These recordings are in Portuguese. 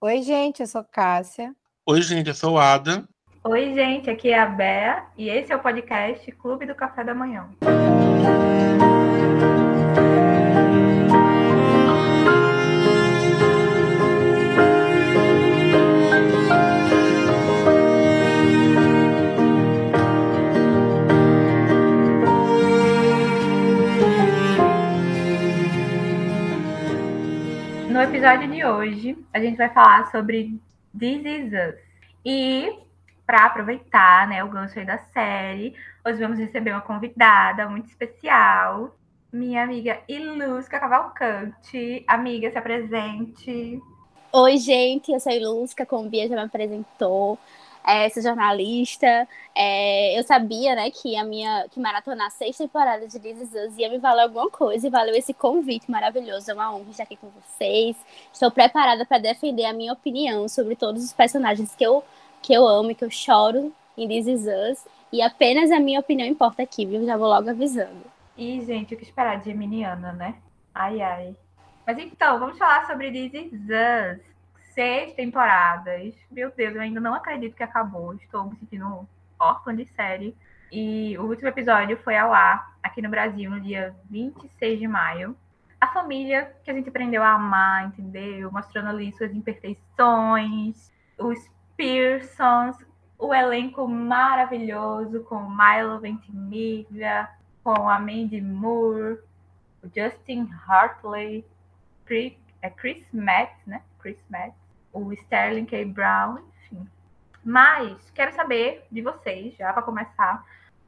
Oi, gente, eu sou Cássia. Oi, gente, eu sou Ada. Oi, gente, aqui é a Bea e esse é o podcast Clube do Café da Manhã. No episódio de hoje, a gente vai falar sobre This Is Us. E para aproveitar, né, o gancho aí da série, hoje vamos receber uma convidada muito especial, minha amiga Ilusca Cavalcante. Amiga, se apresente. Oi, gente, eu sou a Ilusca, como Bia já me apresentou. É, sou jornalista. É, eu sabia, né, que a minha que maratonar seis temporadas de This Is ia me valer alguma coisa e valeu esse convite maravilhoso. É uma honra estar aqui com vocês. Estou preparada para defender a minha opinião sobre todos os personagens que eu que eu amo e que eu choro em This Is Us. E apenas a minha opinião importa aqui, viu? Já vou logo avisando. E, gente, o que esperar de Geminiana, né? Ai, ai. Mas então, vamos falar sobre This Is Us. Seis temporadas. Meu Deus, eu ainda não acredito que acabou. Estou me sentindo órfã de série. E o último episódio foi ao ar aqui no Brasil no dia 26 de maio. A família que a gente aprendeu a amar, entendeu? Mostrando ali suas imperfeições, os Pearsons, o elenco maravilhoso com Milo Ventimiglia, com a Mandy Moore, o Justin Hartley, é Chris Metz, né? Chris Metz, o Sterling K. Brown, enfim. Mas quero saber de vocês, já para começar,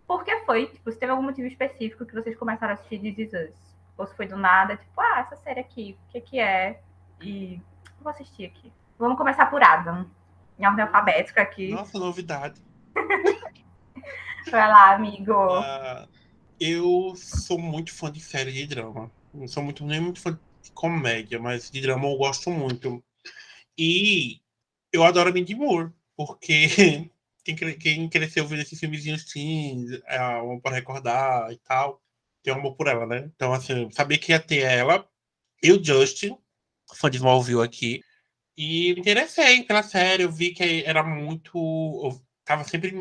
por que foi, tipo, se teve algum motivo específico que vocês começaram a assistir This Is Us? Ou se foi do nada, tipo, ah, essa série aqui, o que que é? E vou assistir aqui. Vamos começar por Adam em ordem alfabética aqui. Nossa, novidade. Vai lá, amigo. Uh, eu sou muito fã de série de drama. Não sou muito, nem muito fã de comédia, mas de drama eu gosto muito. E eu adoro Mindy Moore, porque quem, cresceu vendo esses filmezinhos teens, é um para recordar e tal, tem um amor por ela, né? Então, assim, sabia que ia ter ela. E o Justin, fã de Smallville aqui, e me interessei pela série, eu vi que era muito. Eu tava sempre.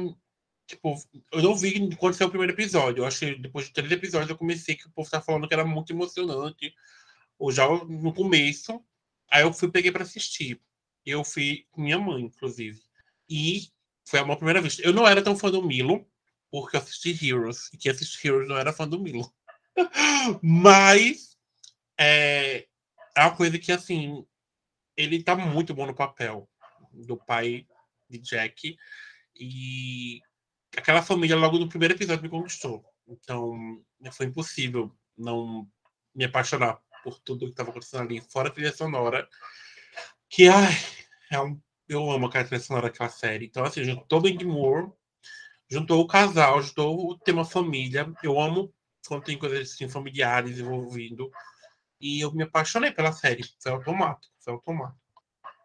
Tipo, eu não vi quando saiu o primeiro episódio. Eu acho que depois de três episódios eu comecei que o povo tá falando que era muito emocionante. Ou já no começo. Aí eu fui peguei para assistir. Eu fui com minha mãe, inclusive. E foi a minha primeira vez. Eu não era tão fã do Milo, porque eu assisti Heroes. E quem assiste Heroes não era fã do Milo. Mas é, é uma coisa que, assim, ele tá muito bom no papel do pai de Jack. E aquela família, logo no primeiro episódio, me conquistou. Então, foi impossível não me apaixonar por tudo que estava acontecendo ali, fora a trilha sonora. Que, ai, é um, eu amo aquela trilha sonora daquela série. Então, assim, juntou Bang Moore, juntou o casal, juntou o tema família. Eu amo quando tem coisas assim, familiares envolvindo. E eu me apaixonei pela série. Foi automático, foi automático.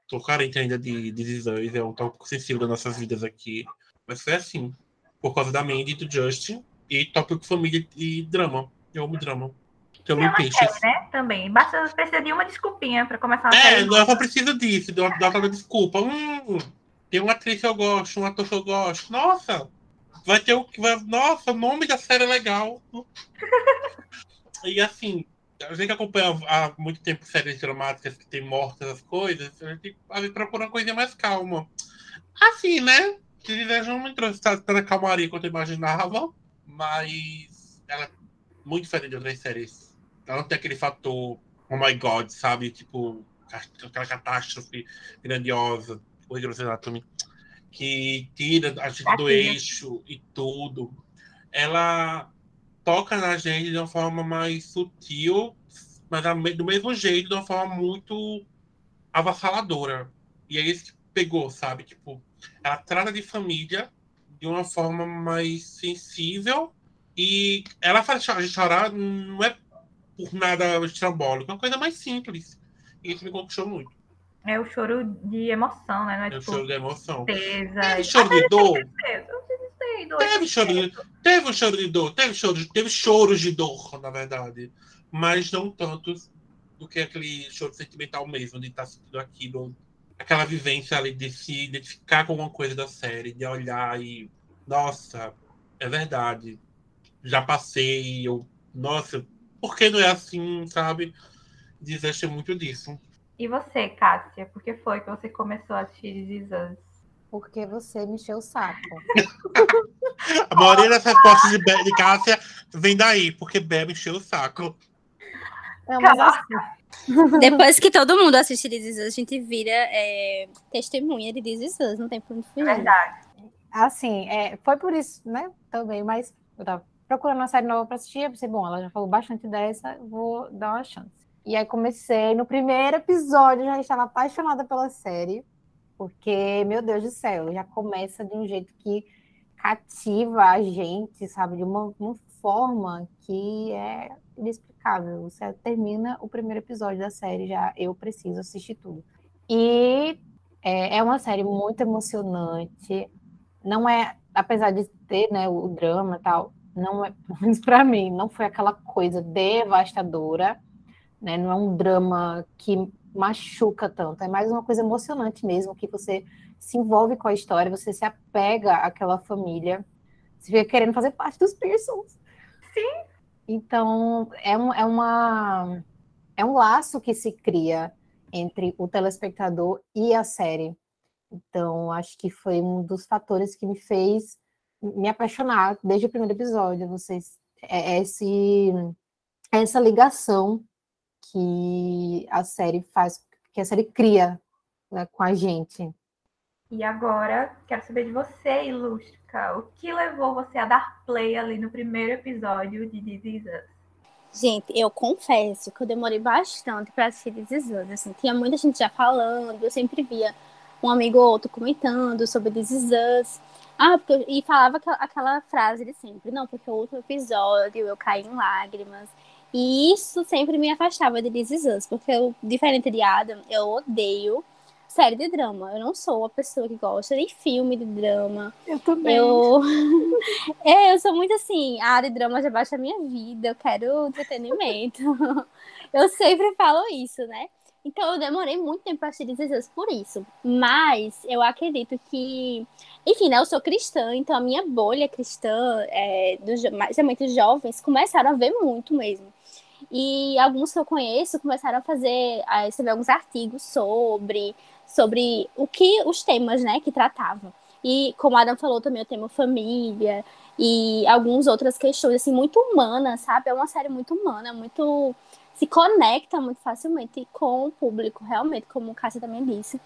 Tô carente ainda de, de designs, é um tópico sensível das nossas vidas aqui. Mas foi assim. Por causa da Mandy do Justin. E tópico família e drama. Eu amo drama. Eu amo peixes. né? Também. Basta precisa de uma desculpinha pra começar a É, não só precisa disso, de uma, de uma desculpa. Hum, tem uma atriz que eu gosto, um ator que eu gosto. Nossa! Vai ter o que. Nossa, o nome da série é legal. e assim, a gente acompanha há muito tempo séries dramáticas que tem mortes, as coisas, a gente, a gente procura uma coisa mais calma. Assim, né? Desejam não me trouxe tanta calmaria quanto eu imaginava, mas ela é muito diferente de outras séries. Ela não tem aquele fator, oh my god, sabe? Tipo, aquela catástrofe grandiosa, o Grey's Anatomy, que tira a gente do eixo e tudo. Ela toca na gente de uma forma mais sutil, mas do mesmo jeito, de uma forma muito avassaladora. E é isso que pegou, sabe? Tipo, ela trata de família de uma forma mais sensível e ela faz a gente chorar não é por nada estrambólico, é uma coisa mais simples. E isso me conquistou muito. É o choro de emoção, né? Não é, é tipo, o choro de emoção. Tristeza. Teve choro de dor. Teve choro, de, teve choro de dor, teve choro, teve choros de dor, na verdade, mas não tantos do que aquele choro sentimental mesmo, de estar sentindo aquilo aquela vivência ali de se identificar com alguma coisa da série, de olhar e. Nossa, é verdade. Já passei, eu. Nossa, por que não é assim, sabe? Desejo muito disso. E você, Cássia, por que foi que você começou a assistir This Is Us? Porque você me encheu o saco. A maioria das respostas de, Be- de Cássia vem daí, porque Bebe encheu o saco. Não, Caraca. assim, Depois que todo mundo assiste This Is Us, a gente vira é, testemunha de This Is Us, não tem pra onde É fugir. verdade. assim, é, foi por isso, né? Também, mas eu tava procurando uma série nova pra assistir, eu pensei, bom, ela já falou bastante dessa, vou dar uma chance. E aí comecei, no primeiro episódio, já estava apaixonada pela série, porque, meu Deus do céu, já começa de um jeito que cativa a gente, sabe? De uma, uma forma que é inexplicável. Você termina o primeiro episódio da série, já eu preciso assistir tudo. E é, é uma série muito emocionante. Não é, apesar de ter né, o drama e tal, não é, pelo menos para mim, não foi aquela coisa devastadora, né? Não é um drama que machuca tanto, é mais uma coisa emocionante mesmo, que você se envolve com a história, você se apega àquela família, você fica querendo fazer parte dos Pearsons. Sim. Então, é, um, é, uma, é um laço que se cria entre o telespectador e a série. Então, acho que foi um dos fatores que me fez me apaixonar desde o primeiro episódio. Vocês, é, é esse, é essa ligação que a série faz, que a série cria né, com a gente. E agora, quero saber de você, Ilustra. O que levou você a dar play ali no primeiro episódio de This Is Us? Gente, eu confesso que eu demorei bastante pra assistir This Is Us, assim, tinha muita gente já falando, eu sempre via um amigo ou outro comentando sobre This Is Us. Ah, porque, e falava aquela, aquela frase de sempre, não, porque o último episódio eu caí em lágrimas. E isso sempre me afastava de This Is Us, porque eu, diferente de Adam, eu odeio série de drama. Eu não sou uma pessoa que gosta de filme de drama. Eu também. Eu... é, eu sou muito assim, a área de drama já baixa a minha vida, eu quero entretenimento. eu sempre falo isso, né? Então eu demorei muito tempo para assistir This Is Us por isso. Mas eu acredito que. Enfim, né? Eu sou cristã, então a minha bolha cristã, é, dos, jo- mais muito jovens, começaram a ver muito mesmo. E alguns que eu conheço começaram a fazer, a escrever alguns artigos sobre, sobre o que os temas, né, que tratavam. E como a Adam falou também, o tema família e algumas outras questões assim muito humanas, sabe? É uma série muito humana, muito se conecta muito facilmente com o público, realmente, como o Cássia também disse,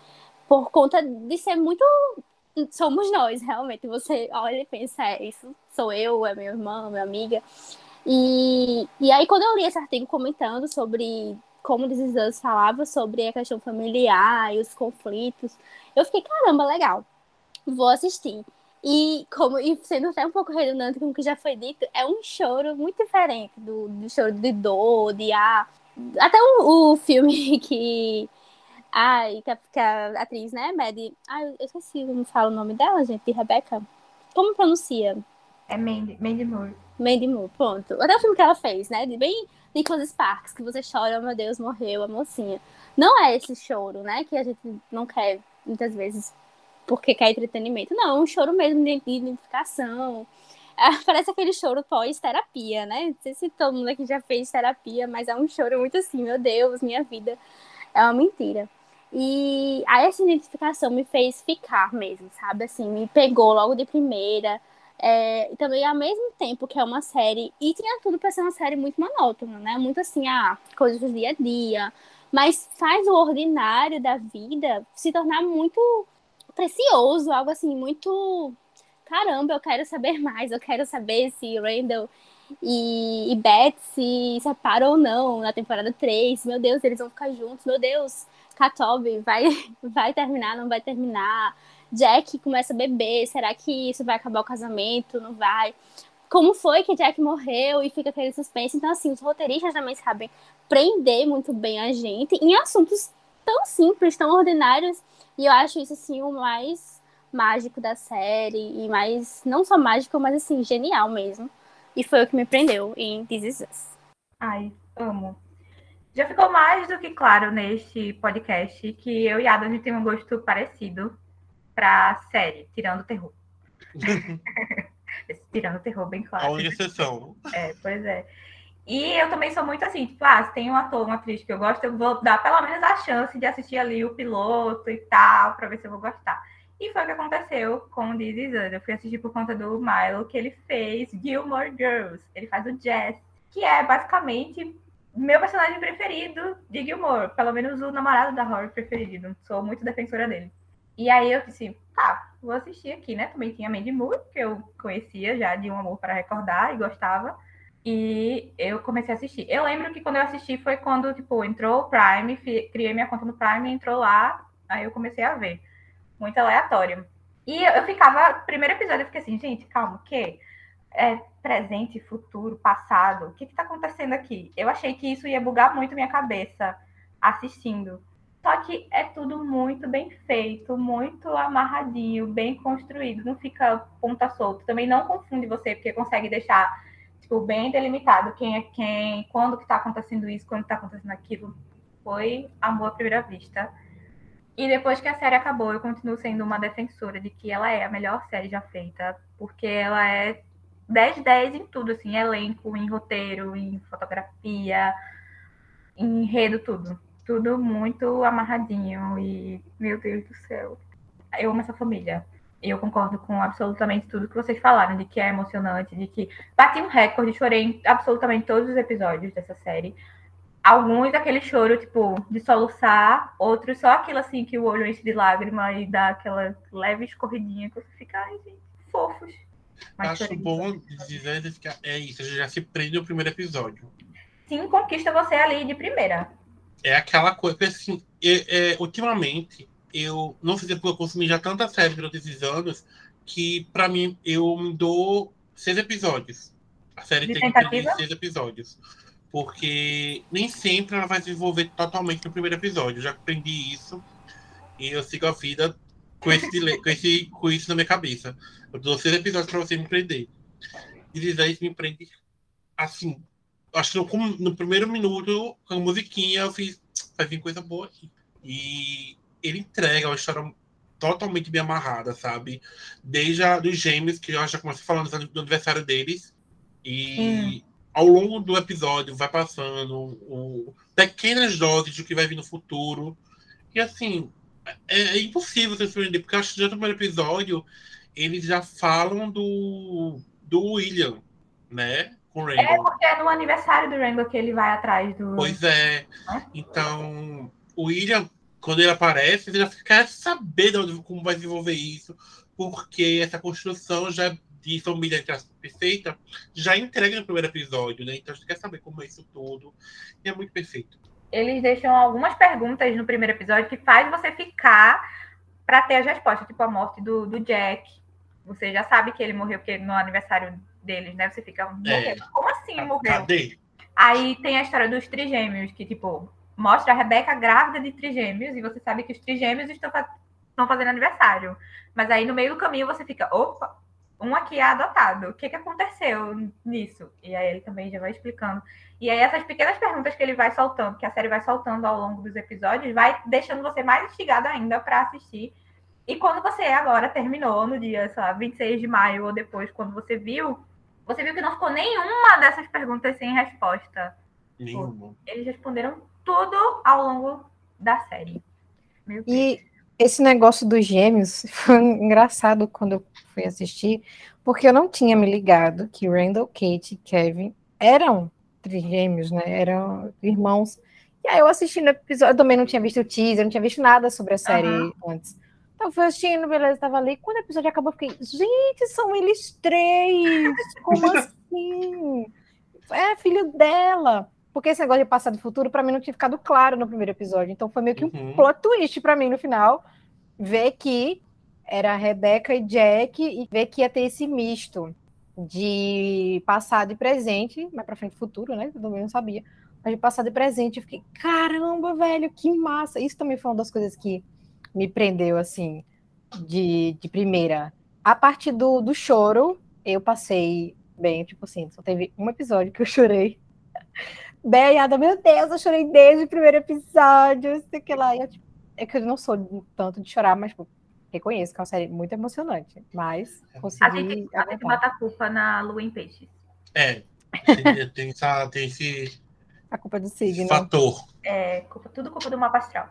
por conta de ser muito somos nós, realmente. Você olha e pensa, é, isso sou eu, é meu irmão, minha amiga. E, e aí, quando eu li esse artigo comentando sobre como This Is Us falava sobre a questão familiar e os conflitos, eu fiquei, caramba, legal, vou assistir. E como e sendo até um pouco redundante com o que já foi dito, é um choro muito diferente do, do choro de dor, de ah, até o, o filme que ai, que a, que a atriz, né, Maddie, ai, eu esqueci como fala o nome dela, gente, de Rebecca. Como pronuncia? É Mandy, Mandy Moore. Mandy Moore, pronto. Até o filme que ela fez, né? De bem Nicholas Sparks, que você chora, oh, meu Deus, morreu a mocinha. Não é esse choro, né? Que a gente não quer, muitas vezes, porque quer entretenimento. Não, é um choro mesmo de identificação. É, parece aquele choro pós-terapia, né? Não sei se todo mundo aqui já fez terapia, mas é um choro muito assim, meu Deus, minha vida é uma mentira. E aí essa identificação me fez ficar mesmo, sabe? Assim, me pegou logo de primeira. É, e também ao mesmo tempo que é uma série, e tinha tudo para ser uma série muito monótona, né? Muito assim, ah, coisas do dia a dia, mas faz o ordinário da vida se tornar muito precioso, algo assim, muito caramba, eu quero saber mais, eu quero saber se Randall e, e Beth se separam ou não na temporada 3, meu Deus, eles vão ficar juntos, meu Deus, Katobi vai, vai terminar, não vai terminar. Jack começa a beber, será que isso vai acabar o casamento? Não vai. Como foi que Jack morreu e fica aquele suspense? Então, assim, os roteiristas também sabem prender muito bem a gente em assuntos tão simples, tão ordinários. E eu acho isso, assim, o mais mágico da série. E mais, não só mágico, mas, assim, genial mesmo. E foi o que me prendeu em This Is Us. Ai, amo. Já ficou mais do que claro neste podcast que eu e Adam a gente tem um gosto parecido para série, tirando terror. tirando terror, bem claro. A única exceção. É, pois é. E eu também sou muito assim, tipo, ah, se tem um ator, uma atriz que eu gosto, eu vou dar pelo menos a chance de assistir ali o piloto e tal, para ver se eu vou gostar. E foi o que aconteceu com o Us. Eu fui assistir por conta do Milo, que ele fez Gilmore Girls. Ele faz o Jess, que é basicamente meu personagem preferido de Gilmore. Pelo menos o namorado da Rory preferido. Sou muito defensora dele. E aí eu disse, tá, vou assistir aqui, né? Também tinha Mandy Moore, que eu conhecia já de Um Amor para Recordar e gostava. E eu comecei a assistir. Eu lembro que quando eu assisti foi quando, tipo, entrou o Prime, criei minha conta no Prime, entrou lá, aí eu comecei a ver muito aleatório. E eu ficava, primeiro episódio, eu fiquei assim, gente, calma, o quê? É presente, futuro, passado, o que está acontecendo aqui? Eu achei que isso ia bugar muito minha cabeça assistindo. Só que é tudo muito bem feito, muito amarradinho, bem construído, não fica ponta solta. Também não confunde você, porque consegue deixar tipo, bem delimitado quem é quem, quando que está acontecendo isso, quando está acontecendo aquilo. Foi amor à primeira vista. E depois que a série acabou, eu continuo sendo uma defensora de que ela é a melhor série já feita, porque ela é 10 10 em tudo, assim, elenco, em roteiro, em fotografia, em enredo, tudo. Tudo muito amarradinho e, meu Deus do céu. Eu amo essa família. Eu concordo com absolutamente tudo que vocês falaram, de que é emocionante, de que bati um recorde, chorei em absolutamente todos os episódios dessa série alguns aquele choro, tipo, de soluçar, outros só aquilo assim que o olho enche de lágrima e dá aquela leve escorridinha que você fica, ai, gente, fofos. Mas Acho bom dizer que é isso, já se prende no primeiro episódio. Sim, conquista você ali de primeira. É aquela coisa, assim, é, é, ultimamente, eu não sei se eu consumi já tanta série durante esses anos, que para mim eu me dou seis episódios. A série de tem tentativa? seis episódios porque nem sempre ela vai se desenvolver totalmente no primeiro episódio. Eu já aprendi isso e eu sigo a vida com esse, com, esse, com isso na minha cabeça. Eu dou seis episódios para você me prender. E Disney me prende assim. Acho que no, no, primeiro minuto, com a musiquinha, eu fiz. Vai vir coisa boa aqui. E ele entrega uma história totalmente bem amarrada, sabe? Desde a, dos gêmeos, que eu já comecei falando do aniversário deles. E hum ao longo do episódio vai passando o, pequenas doses do que vai vir no futuro. E assim, é, é impossível você surpreender, porque acho que já no primeiro episódio eles já falam do, do William, né? Com o É porque é no aniversário do Randall que ele vai atrás do. Pois é. Então, o William, quando ele aparece, ele já quer saber de onde, como vai desenvolver isso, porque essa construção já de família perfeita já entrega no primeiro episódio, né? Então a gente quer saber como é isso tudo. E é muito perfeito. Eles deixam algumas perguntas no primeiro episódio que faz você ficar para ter as respostas, tipo a morte do, do Jack. Você já sabe que ele morreu porque no aniversário deles, né? Você fica, é. como assim morreu? Cadê? Aí tem a história dos trigêmeos, que, tipo, mostra a Rebeca grávida de trigêmeos, e você sabe que os trigêmeos estão, estão fazendo aniversário. Mas aí no meio do caminho você fica, opa, um aqui é adotado. O que, que aconteceu nisso? E aí ele também já vai explicando. E aí essas pequenas perguntas que ele vai soltando, que a série vai soltando ao longo dos episódios, vai deixando você mais instigado ainda para assistir. E quando você agora terminou no dia, sei lá, 26 de maio ou depois, quando você viu, você viu que não ficou nenhuma dessas perguntas sem resposta. Nenhuma. Eles responderam tudo ao longo da série. E esse negócio dos gêmeos foi engraçado quando eu fui assistir, porque eu não tinha me ligado que Randall, Kate e Kevin eram trigêmeos, né? Eram irmãos. E aí eu assistindo o episódio, eu também não tinha visto o teaser, não tinha visto nada sobre a série uhum. antes. Então eu fui assistindo, beleza, tava ali. Quando o episódio acabou, eu fiquei, gente, são eles três! Como assim? É filho dela. Porque esse negócio de passado e futuro, para mim, não tinha ficado claro no primeiro episódio. Então foi meio que um uhum. plot twist para mim no final, ver que era Rebeca e Jack e ver que ia ter esse misto de passado e presente, mais para frente futuro, né? Eu também não sabia. Mas de passado e presente, eu fiquei, caramba, velho, que massa! Isso também foi uma das coisas que me prendeu, assim, de, de primeira. A parte do, do choro, eu passei bem, tipo assim, só teve um episódio que eu chorei Beiada, meu Deus, eu chorei desde o primeiro episódio, sei que lá. Eu, tipo, é que eu não sou tanto de chorar, mas tipo, reconheço que é uma série muito emocionante. Mas consegui. A gente, a gente bota a culpa na lua em peixes. É. Tem, essa, tem esse, A culpa é do signo. fator. É culpa, tudo culpa do mapa astral.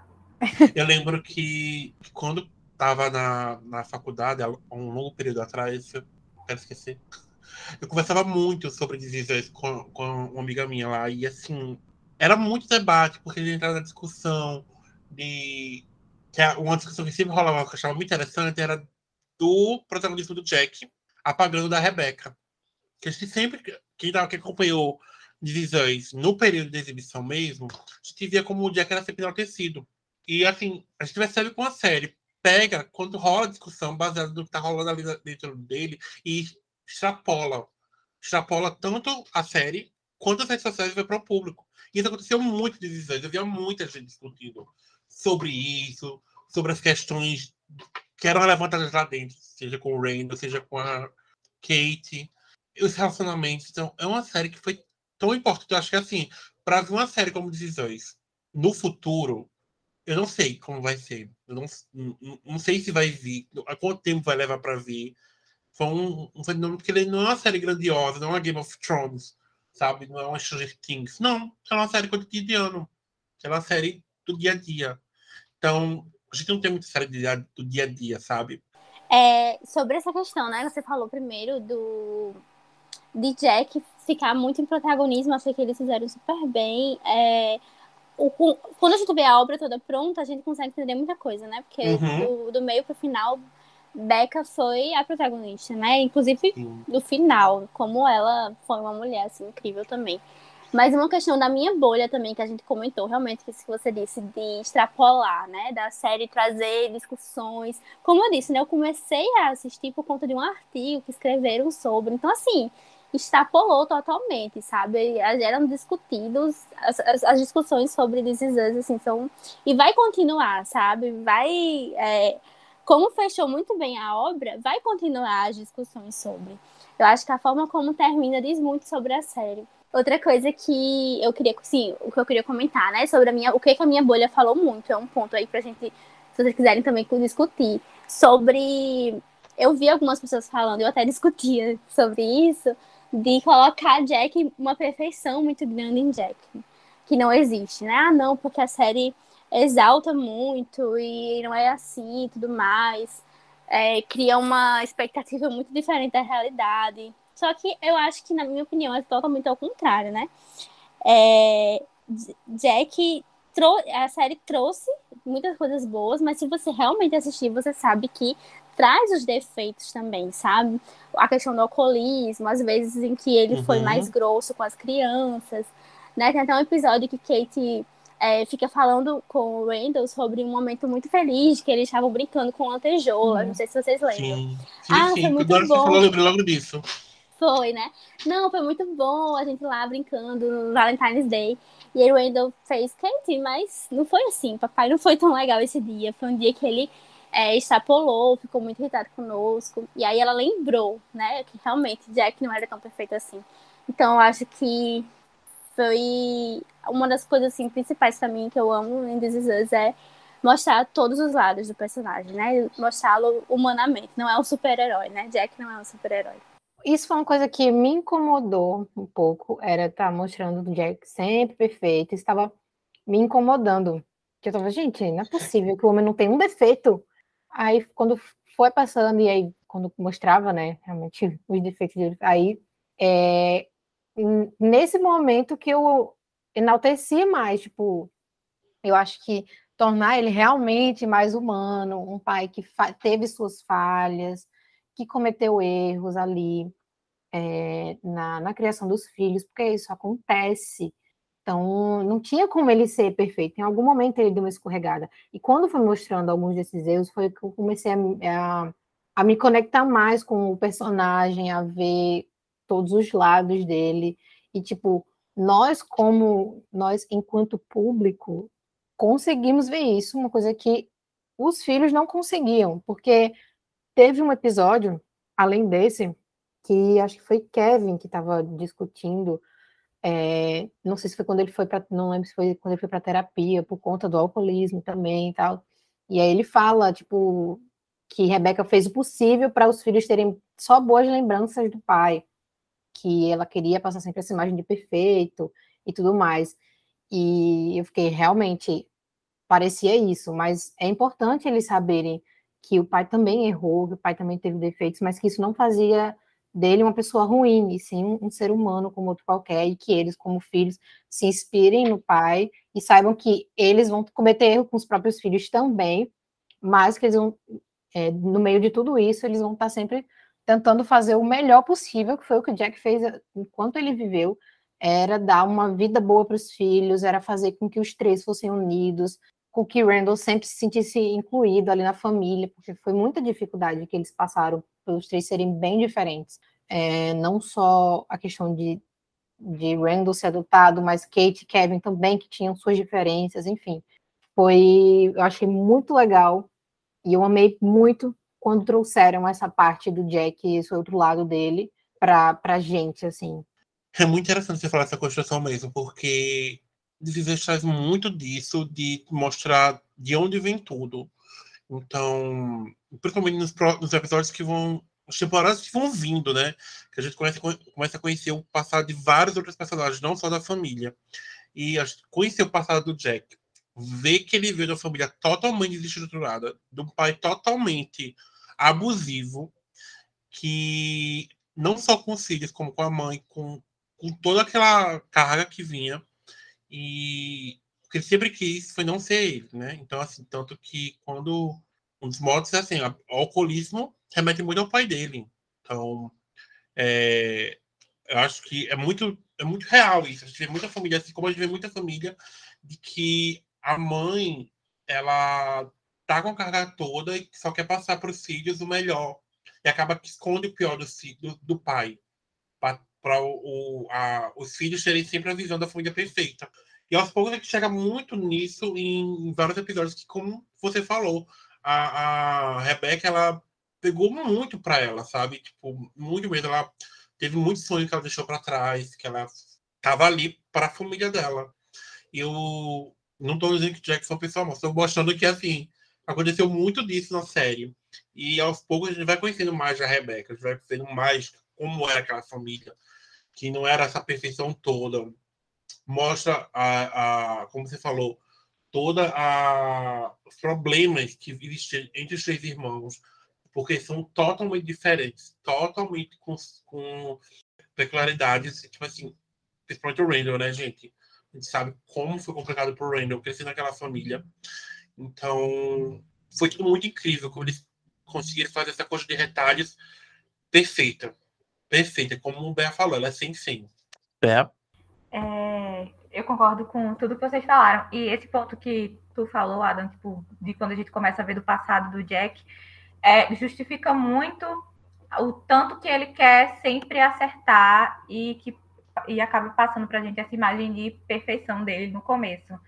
Eu lembro que que quando estava na, na faculdade, há um longo período atrás, eu quero esquecer, eu conversava muito sobre This com, com uma amiga minha lá, e assim, era muito debate, porque a gente entrava na discussão de. Que uma discussão que sempre rolava, que eu achava muito interessante, era do protagonismo do Jack apagando da Rebeca. Que a gente sempre, quem, tava, quem acompanhou Is no período de exibição mesmo, a gente via como o Jack era sempre enaltecido. E assim, a gente percebe com a série, pega quando rola discussão baseada no que tá rolando ali dentro dele e extrapola. Extrapola tanto a série quanto as redes sociais vai para o público. E isso aconteceu muito de Is. Eu via muita gente discutindo sobre isso, sobre as questões que eram levantadas lá dentro, seja com o Randall, seja com a Kate, os relacionamentos. Então, é uma série que foi tão importante. Eu acho que, assim, para ver uma série como Is no futuro, eu não sei como vai ser. Eu não, não, não sei se vai vir, há quanto tempo vai levar para vir. Foi um, um fenômeno, porque ele não é uma série grandiosa, não é uma Game of Thrones, sabe? Não é uma Stranger Things. Não, é uma série cotidiana. É uma série do dia a dia. Então, a gente não tem muita série do dia a dia, sabe? É, sobre essa questão, né? Você falou primeiro do de Jack ficar muito em protagonismo, achei que eles fizeram super bem. É, o- quando a gente vê a obra toda pronta, a gente consegue entender muita coisa, né? Porque Uhum. do, do meio pro final, Becca foi a protagonista, né? Inclusive Sim. do final, como ela foi uma mulher assim, incrível também. Mas uma questão da minha bolha também, que a gente comentou, realmente, que você disse, de extrapolar, né? Da série trazer discussões. Como eu disse, né? Eu comecei a assistir por conta de um artigo que escreveram sobre. Então, assim, extrapolou totalmente, sabe? Eram discutidos, as, as, as discussões sobre This Is Us, assim, são... E vai continuar, sabe? Vai... é, como fechou muito bem a obra, vai continuar as discussões sobre. Eu acho que a forma como termina diz muito sobre a série. Outra coisa que eu queria, sim, o que eu queria comentar, né, sobre a minha, o que, que a minha bolha falou muito, é um ponto aí pra gente, se vocês quiserem também discutir, sobre, eu vi algumas pessoas falando, eu até discutia sobre isso, de colocar Jack uma perfeição muito grande em Jack, que não existe, né, ah não, porque a série exalta muito e não é assim e tudo mais, é, cria uma expectativa muito diferente da realidade. Só que eu acho que, na minha opinião, é totalmente ao contrário, né? É, Jack, a série trouxe muitas coisas boas, mas se você realmente assistir, você sabe que traz os defeitos também, sabe? A questão do alcoolismo, às vezes em que ele foi Uhum. mais grosso com as crianças, né? Tem até um episódio que Kate é, fica falando com o Randall sobre um momento muito feliz, que eles estavam brincando com lantejola, Uhum. não sei se vocês lembram. Sim, sim, Ah, sim. foi muito Agora bom. você falou, logo disso. Foi, né? Não, foi muito bom a gente lá brincando no Valentine's Day. E aí o Wendell fez, Kate, mas não foi assim. Papai não foi tão legal esse dia. Foi um dia que ele é, extrapolou, ficou muito irritado conosco. E aí ela lembrou, né, que realmente Jack não era tão perfeito assim. Então eu acho que foi uma das coisas assim, principais pra mim que eu amo em This Is Us é mostrar todos os lados do personagem, né? Mostrá-lo humanamente. Não é um super-herói, né? Jack não é um super-herói. Isso foi uma coisa que me incomodou um pouco, era estar mostrando o Jack sempre perfeito, estava me incomodando. Que eu tava, gente, não é possível que o homem não tem um defeito. Aí, quando foi passando, e aí, quando mostrava, né, realmente, os defeitos dele, aí, é, nesse momento que eu enalteci mais, tipo, eu acho que tornar ele realmente mais humano, um pai que teve suas falhas, que cometeu erros ali é, na, na criação dos filhos, porque isso acontece. Então, não tinha como ele ser perfeito. Em algum momento ele deu uma escorregada. E quando foi mostrando alguns desses erros, foi que eu comecei a, a, a me conectar mais com o personagem, a ver todos os lados dele. E, tipo, nós, como nós, enquanto público, conseguimos ver isso, uma coisa que os filhos não conseguiam, porque teve um episódio, além desse, que acho que foi Kevin que estava discutindo É, não sei se foi quando ele foi para, não lembro se foi quando ele foi para terapia por conta do alcoolismo também e tal. E aí ele fala, tipo, que Rebeca fez o possível para os filhos terem só boas lembranças do pai, que ela queria passar sempre essa imagem de perfeito e tudo mais. E eu fiquei realmente parecia isso, mas é importante eles saberem que o pai também errou, que o pai também teve defeitos, mas que isso não fazia dele uma pessoa ruim, e sim um, ser humano como outro qualquer, e que eles, como filhos, se inspirem no pai e saibam que eles vão cometer erro com os próprios filhos também, mas que eles vão, é, no meio de tudo isso, eles vão estar sempre tentando fazer o melhor possível, que foi o que o Jack fez enquanto ele viveu, era dar uma vida boa para os filhos, era fazer com que os três fossem unidos, com que Randall sempre se sentisse incluído ali na família, porque foi muita dificuldade que eles passaram pelos três serem bem diferentes. É, não só a questão de, de Randall ser adotado, mas Kate e Kevin também, que tinham suas diferenças, enfim. Foi, eu achei muito legal, e eu amei muito quando trouxeram essa parte do Jack, esse outro lado dele, para a gente, assim. É muito interessante você falar essa construção mesmo, porque This traz muito disso, de mostrar de onde vem tudo. Então, principalmente nos, nos episódios que vão. As temporadas que vão vindo, né? Que a gente começa, começa a conhecer o passado de vários outros personagens, não só da família. E conhecer o passado do Jack. Ver que ele veio de uma família totalmente desestruturada, de um pai totalmente abusivo, que não só com os filhos, como com a mãe, com, com toda aquela carga que vinha. E o que ele sempre quis foi não ser ele, né? Então, assim, tanto que quando um dos modos é assim, o alcoolismo remete muito ao pai dele. Então, é, eu acho que é muito, é muito real isso. A gente vê muita família, assim como a gente vê muita família, de que a mãe, ela tá com a carga toda e só quer passar para os filhos o melhor. E acaba que esconde o pior do, do, do pai. Para os filhos terem sempre a visão da família perfeita. E aos poucos a gente chega muito nisso em, em vários episódios que, como você falou, a, a Rebeca, ela pegou muito para ela, sabe? Tipo, muito mesmo. Ela teve muitos sonhos que ela deixou para trás, que ela tava ali para a família dela. E eu não tô dizendo que Jack foi uma pessoa mal, estou mostrando que, assim, aconteceu muito disso na série. E aos poucos a gente vai conhecendo mais a Rebeca, a gente vai conhecendo mais como era aquela família, que não era essa perfeição toda. Mostra, a, a como você falou, toda a os problemas que existem entre os três irmãos, porque são totalmente diferentes, totalmente com, com peculiaridades, tipo assim, principalmente o Randall, né, gente? A gente sabe como foi complicado para o Randall crescer naquela família. Então, foi tudo muito incrível como eles conseguiram fazer essa coisa de retalhos perfeita. Perfeita. Como o Bé falou, ela é sem fim. É. é. Eu concordo com tudo que vocês falaram. E esse ponto que tu falou, Adam, tipo, de quando a gente começa a ver do passado do Jack, é, justifica muito o tanto que ele quer sempre acertar e que e acaba passando para a gente essa imagem de perfeição dele no começo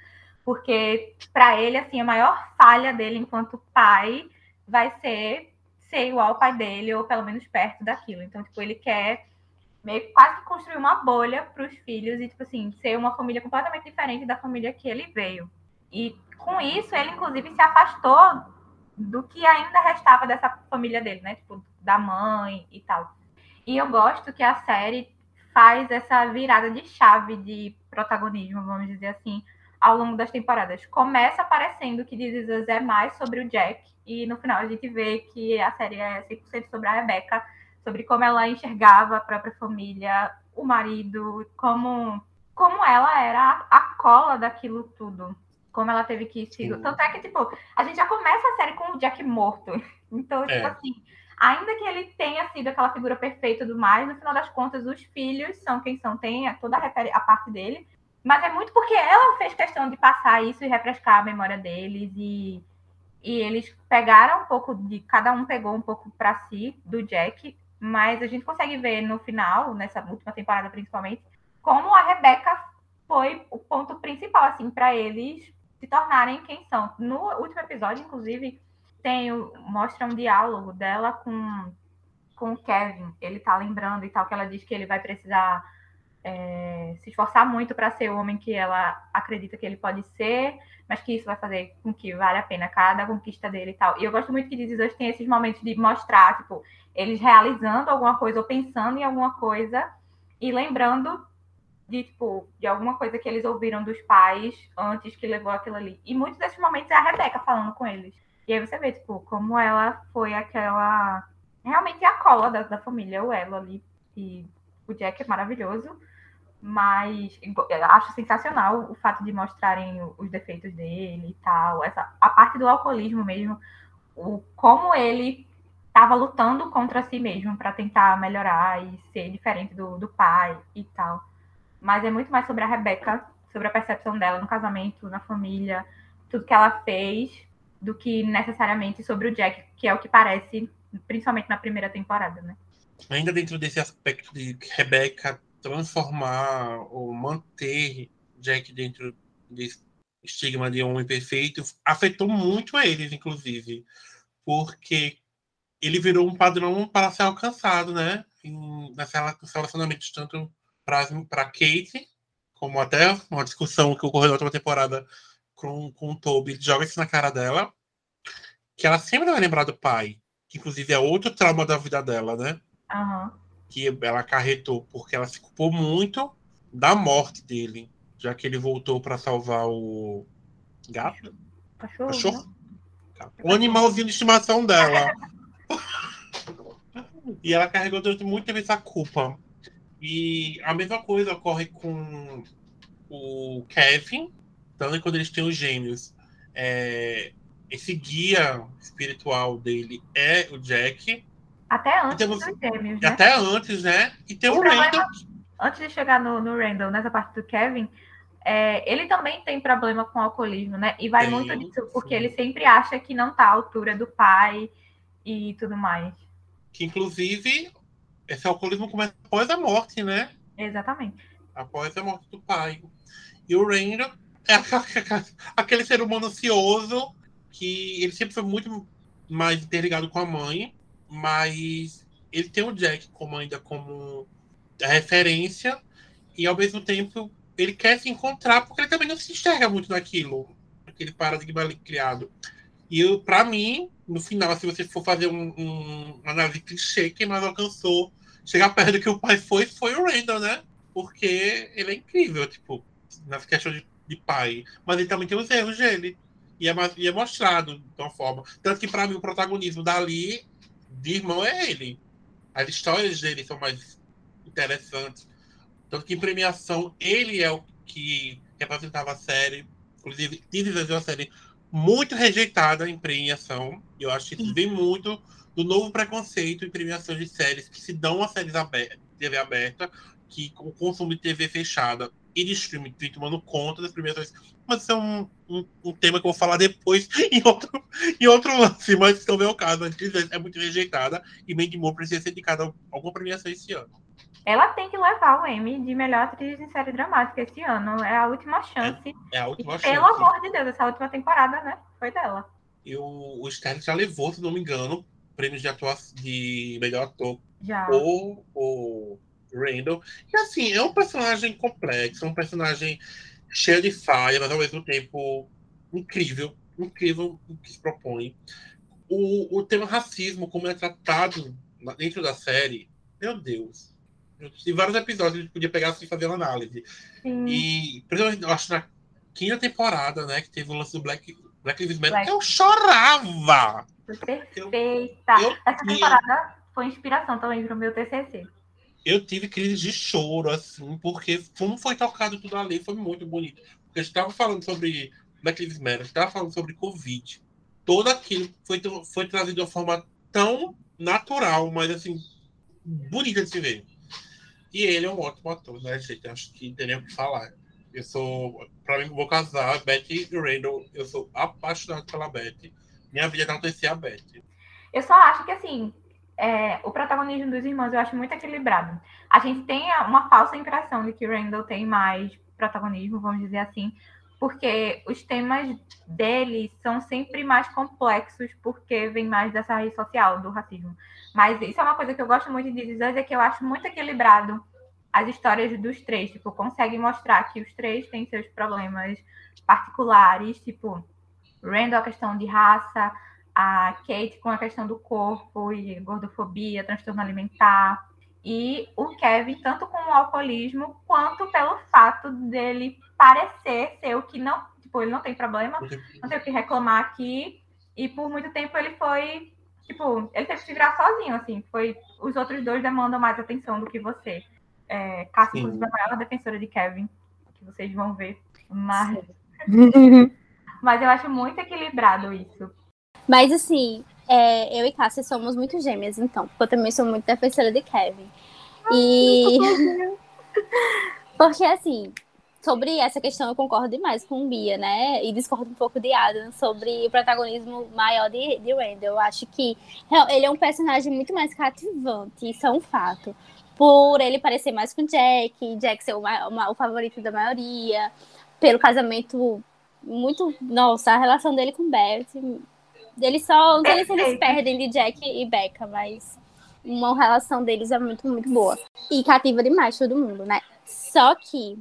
porque para ele assim a maior falha dele enquanto pai vai ser ser igual ao pai dele ou pelo menos perto daquilo. Então, tipo, ele quer meio que quase que construir uma bolha para os filhos e tipo assim, ser uma família completamente diferente da família que ele veio. E com isso, ele inclusive se afastou do que ainda restava dessa família dele, né? Tipo, da mãe e tal. E eu gosto que a série faz essa virada de chave de protagonismo, vamos dizer assim, ao longo das temporadas. Começa aparecendo que This Is Us é mais sobre o Jack, e no final a gente vê que a série é 100% sobre a Rebecca, sobre como ela enxergava a própria família, o marido, como, como ela era a, cola daquilo tudo. Como ela teve que se. Tanto é que, tipo, a gente já começa a série com o Jack morto. Então, tipo é. assim, ainda que ele tenha sido aquela figura perfeita tudo mais, no final das contas, os filhos são quem são, tem toda a, a parte dele. Mas é muito porque ela fez questão de passar isso e refrescar a memória deles e, e eles pegaram um pouco de cada um pegou um pouco para si do Jack, mas a gente consegue ver no final, nessa última temporada principalmente, como a Rebecca foi o ponto principal assim para eles se tornarem quem são. No último episódio, inclusive, tem mostra um diálogo dela com com o Kevin. Ele tá lembrando e tal que ela diz que ele vai precisar é, se esforçar muito para ser o homem que ela acredita que ele pode ser, mas que isso vai fazer com que vale a pena cada conquista dele e tal. E eu gosto muito que This Us tem esses momentos de mostrar, tipo, eles realizando alguma coisa ou pensando em alguma coisa e lembrando de, tipo, de alguma coisa que eles ouviram dos pais antes que levou aquilo ali. E muitos desses momentos é a Rebeca falando com eles. E aí você vê, tipo, como ela foi aquela. Realmente a cola da, da família, o elo ali. E o Jack é maravilhoso. Mas acho sensacional o fato de mostrarem os defeitos dele e tal. Essa, a parte do alcoolismo mesmo. O, como ele estava lutando contra si mesmo para tentar melhorar e ser diferente do, do pai e tal. Mas é muito mais sobre a Rebeca, sobre a percepção dela no casamento, na família, tudo que ela fez, do que necessariamente sobre o Jack, que é o que parece, principalmente na primeira temporada, né? Ainda dentro desse aspecto de Rebeca transformar ou manter Jack dentro desse estigma de homem perfeito, afetou muito eles, inclusive, porque ele virou um padrão para ser alcançado, né? Em, nesse relacionamento tanto para Kate, como até uma discussão que ocorreu na última temporada com, com o Toby, joga isso na cara dela, que ela sempre vai lembrar do pai, que inclusive é outro trauma da vida dela, né? Uhum. Que ela acarretou, porque ela se culpou muito da morte dele, já que ele voltou para salvar o gato. Cachorro. Cachorro? O animalzinho de estimação dela. e ela carregou durante muito tempo essa culpa. E a mesma coisa ocorre com o Kevin, tanto quando eles têm os gêmeos. É, esse guia espiritual dele é o Jack. Até antes temos, dos gêmeos, né? Até antes, né? E tem o, o Randall. Antes de chegar no, no Randall, nessa parte do Kevin, é, ele também tem problema com alcoolismo, né? E vai tem, muito disso, porque ele sempre acha que não tá à altura do pai e tudo mais. Que inclusive esse alcoolismo começa após a morte, né? Exatamente. Após a morte do pai. E o Randall é aquele ser humano ansioso que ele sempre foi muito mais interligado com a mãe, mas ele tem o Jack como ainda como referência e ao mesmo tempo ele quer se encontrar porque ele também não se enxerga muito naquilo, aquele paradigma criado. E para mim, no final, se você for fazer um, um, uma análise clichê, quem mais alcançou chegar perto do que o pai foi, foi o Randall, né? Porque ele é incrível, tipo, nas questões de, de pai. Mas ele também tem os erros dele. E é, e é mostrado de uma forma. Tanto que, para mim, o protagonismo dali, de irmão, é ele. As histórias dele são mais interessantes. Tanto que, em premiação, ele é o que representava a série. Inclusive, This uma série muito rejeitada em premiação. Eu acho que isso vem muito do novo preconceito em premiação de séries que se dão a séries abertas, TV aberta, que o consumo de TV fechada e de streaming vem tomando conta das premiações. Mas isso é um, um, um, tema que eu vou falar depois em outro, em outro lance, mas não é o caso. A é muito rejeitada e Mandy Moore precisa ser indicada a alguma premiação esse ano. Ela tem que levar o Emmy de melhor atriz em série dramática esse ano. É a última chance. É, é a última e, chance. Pelo amor de Deus, essa última temporada, né? Foi dela. E o, o Sterling já levou, se não me engano, prêmios de atuação de melhor ator Já. ou o Randall. E assim, é um personagem complexo, é um personagem cheio de falha, mas ao mesmo tempo incrível, incrível o que se propõe. O, o tema racismo, como é tratado dentro da série, meu Deus. Em vários episódios a gente podia pegar assim e fazer uma análise. Sim. E, principalmente, eu acho na quinta temporada, né, que teve o lance do Black, Black Lives Matter, Black. eu chorava! perfeita. Eu, Essa temporada foi inspiração também para o meu TCC. Eu tive crise de choro, assim, porque como foi tocado tudo ali, foi muito bonito. Porque a gente estava falando sobre Black Lives Matter, a gente estava falando sobre Covid. Tudo aquilo foi, foi trazido de uma forma tão natural, mas assim, bonita de se ver. E ele é um ótimo ator, né, gente? Acho que teria o que falar. Eu sou, para mim, vou casar, Betty Randall. Eu sou apaixonado pela Betty. Minha vida tá acontecia a Beth. Eu só acho que, assim, é, o protagonismo dos irmãos eu acho muito equilibrado. A gente tem uma falsa impressão de que Randall tem mais protagonismo, vamos dizer assim, porque os temas dele são sempre mais complexos, porque vem mais dessa raiz social, do racismo. Mas isso é uma coisa que eu gosto muito de dizer, é que eu acho muito equilibrado as histórias dos três, tipo, consegue mostrar que os três têm seus problemas particulares, tipo, Randall a questão de raça, a Kate com a questão do corpo e gordofobia, transtorno alimentar, e o Kevin tanto com o alcoolismo quanto pelo fato dele parecer ser o que não, tipo, ele não tem problema, não tem o que reclamar aqui, e por muito tempo ele foi, tipo, ele teve que se virar sozinho, assim, foi, os outros dois demandam mais atenção do que você. É, Cássia, inclusive, é a maior defensora de Kevin, que vocês vão ver, mas... mas eu acho muito equilibrado isso, mas assim, é, eu e Cássia somos muito gêmeas, então, porque eu também sou muito defensora de Kevin. E. porque assim, sobre essa questão eu concordo demais com Bia, né? E discordo um pouco de Adam sobre o protagonismo maior de, de Randall. Eu acho que ele é um personagem muito mais cativante, isso é um fato. Por ele parecer mais com Jack, Jack ser o, o favorito da maioria, pelo casamento muito. Nossa, a relação dele com Bert eles só. Não sei se eles perdem de Jack e Becca, mas uma relação deles é muito, muito boa. E cativa demais todo mundo, né? Só que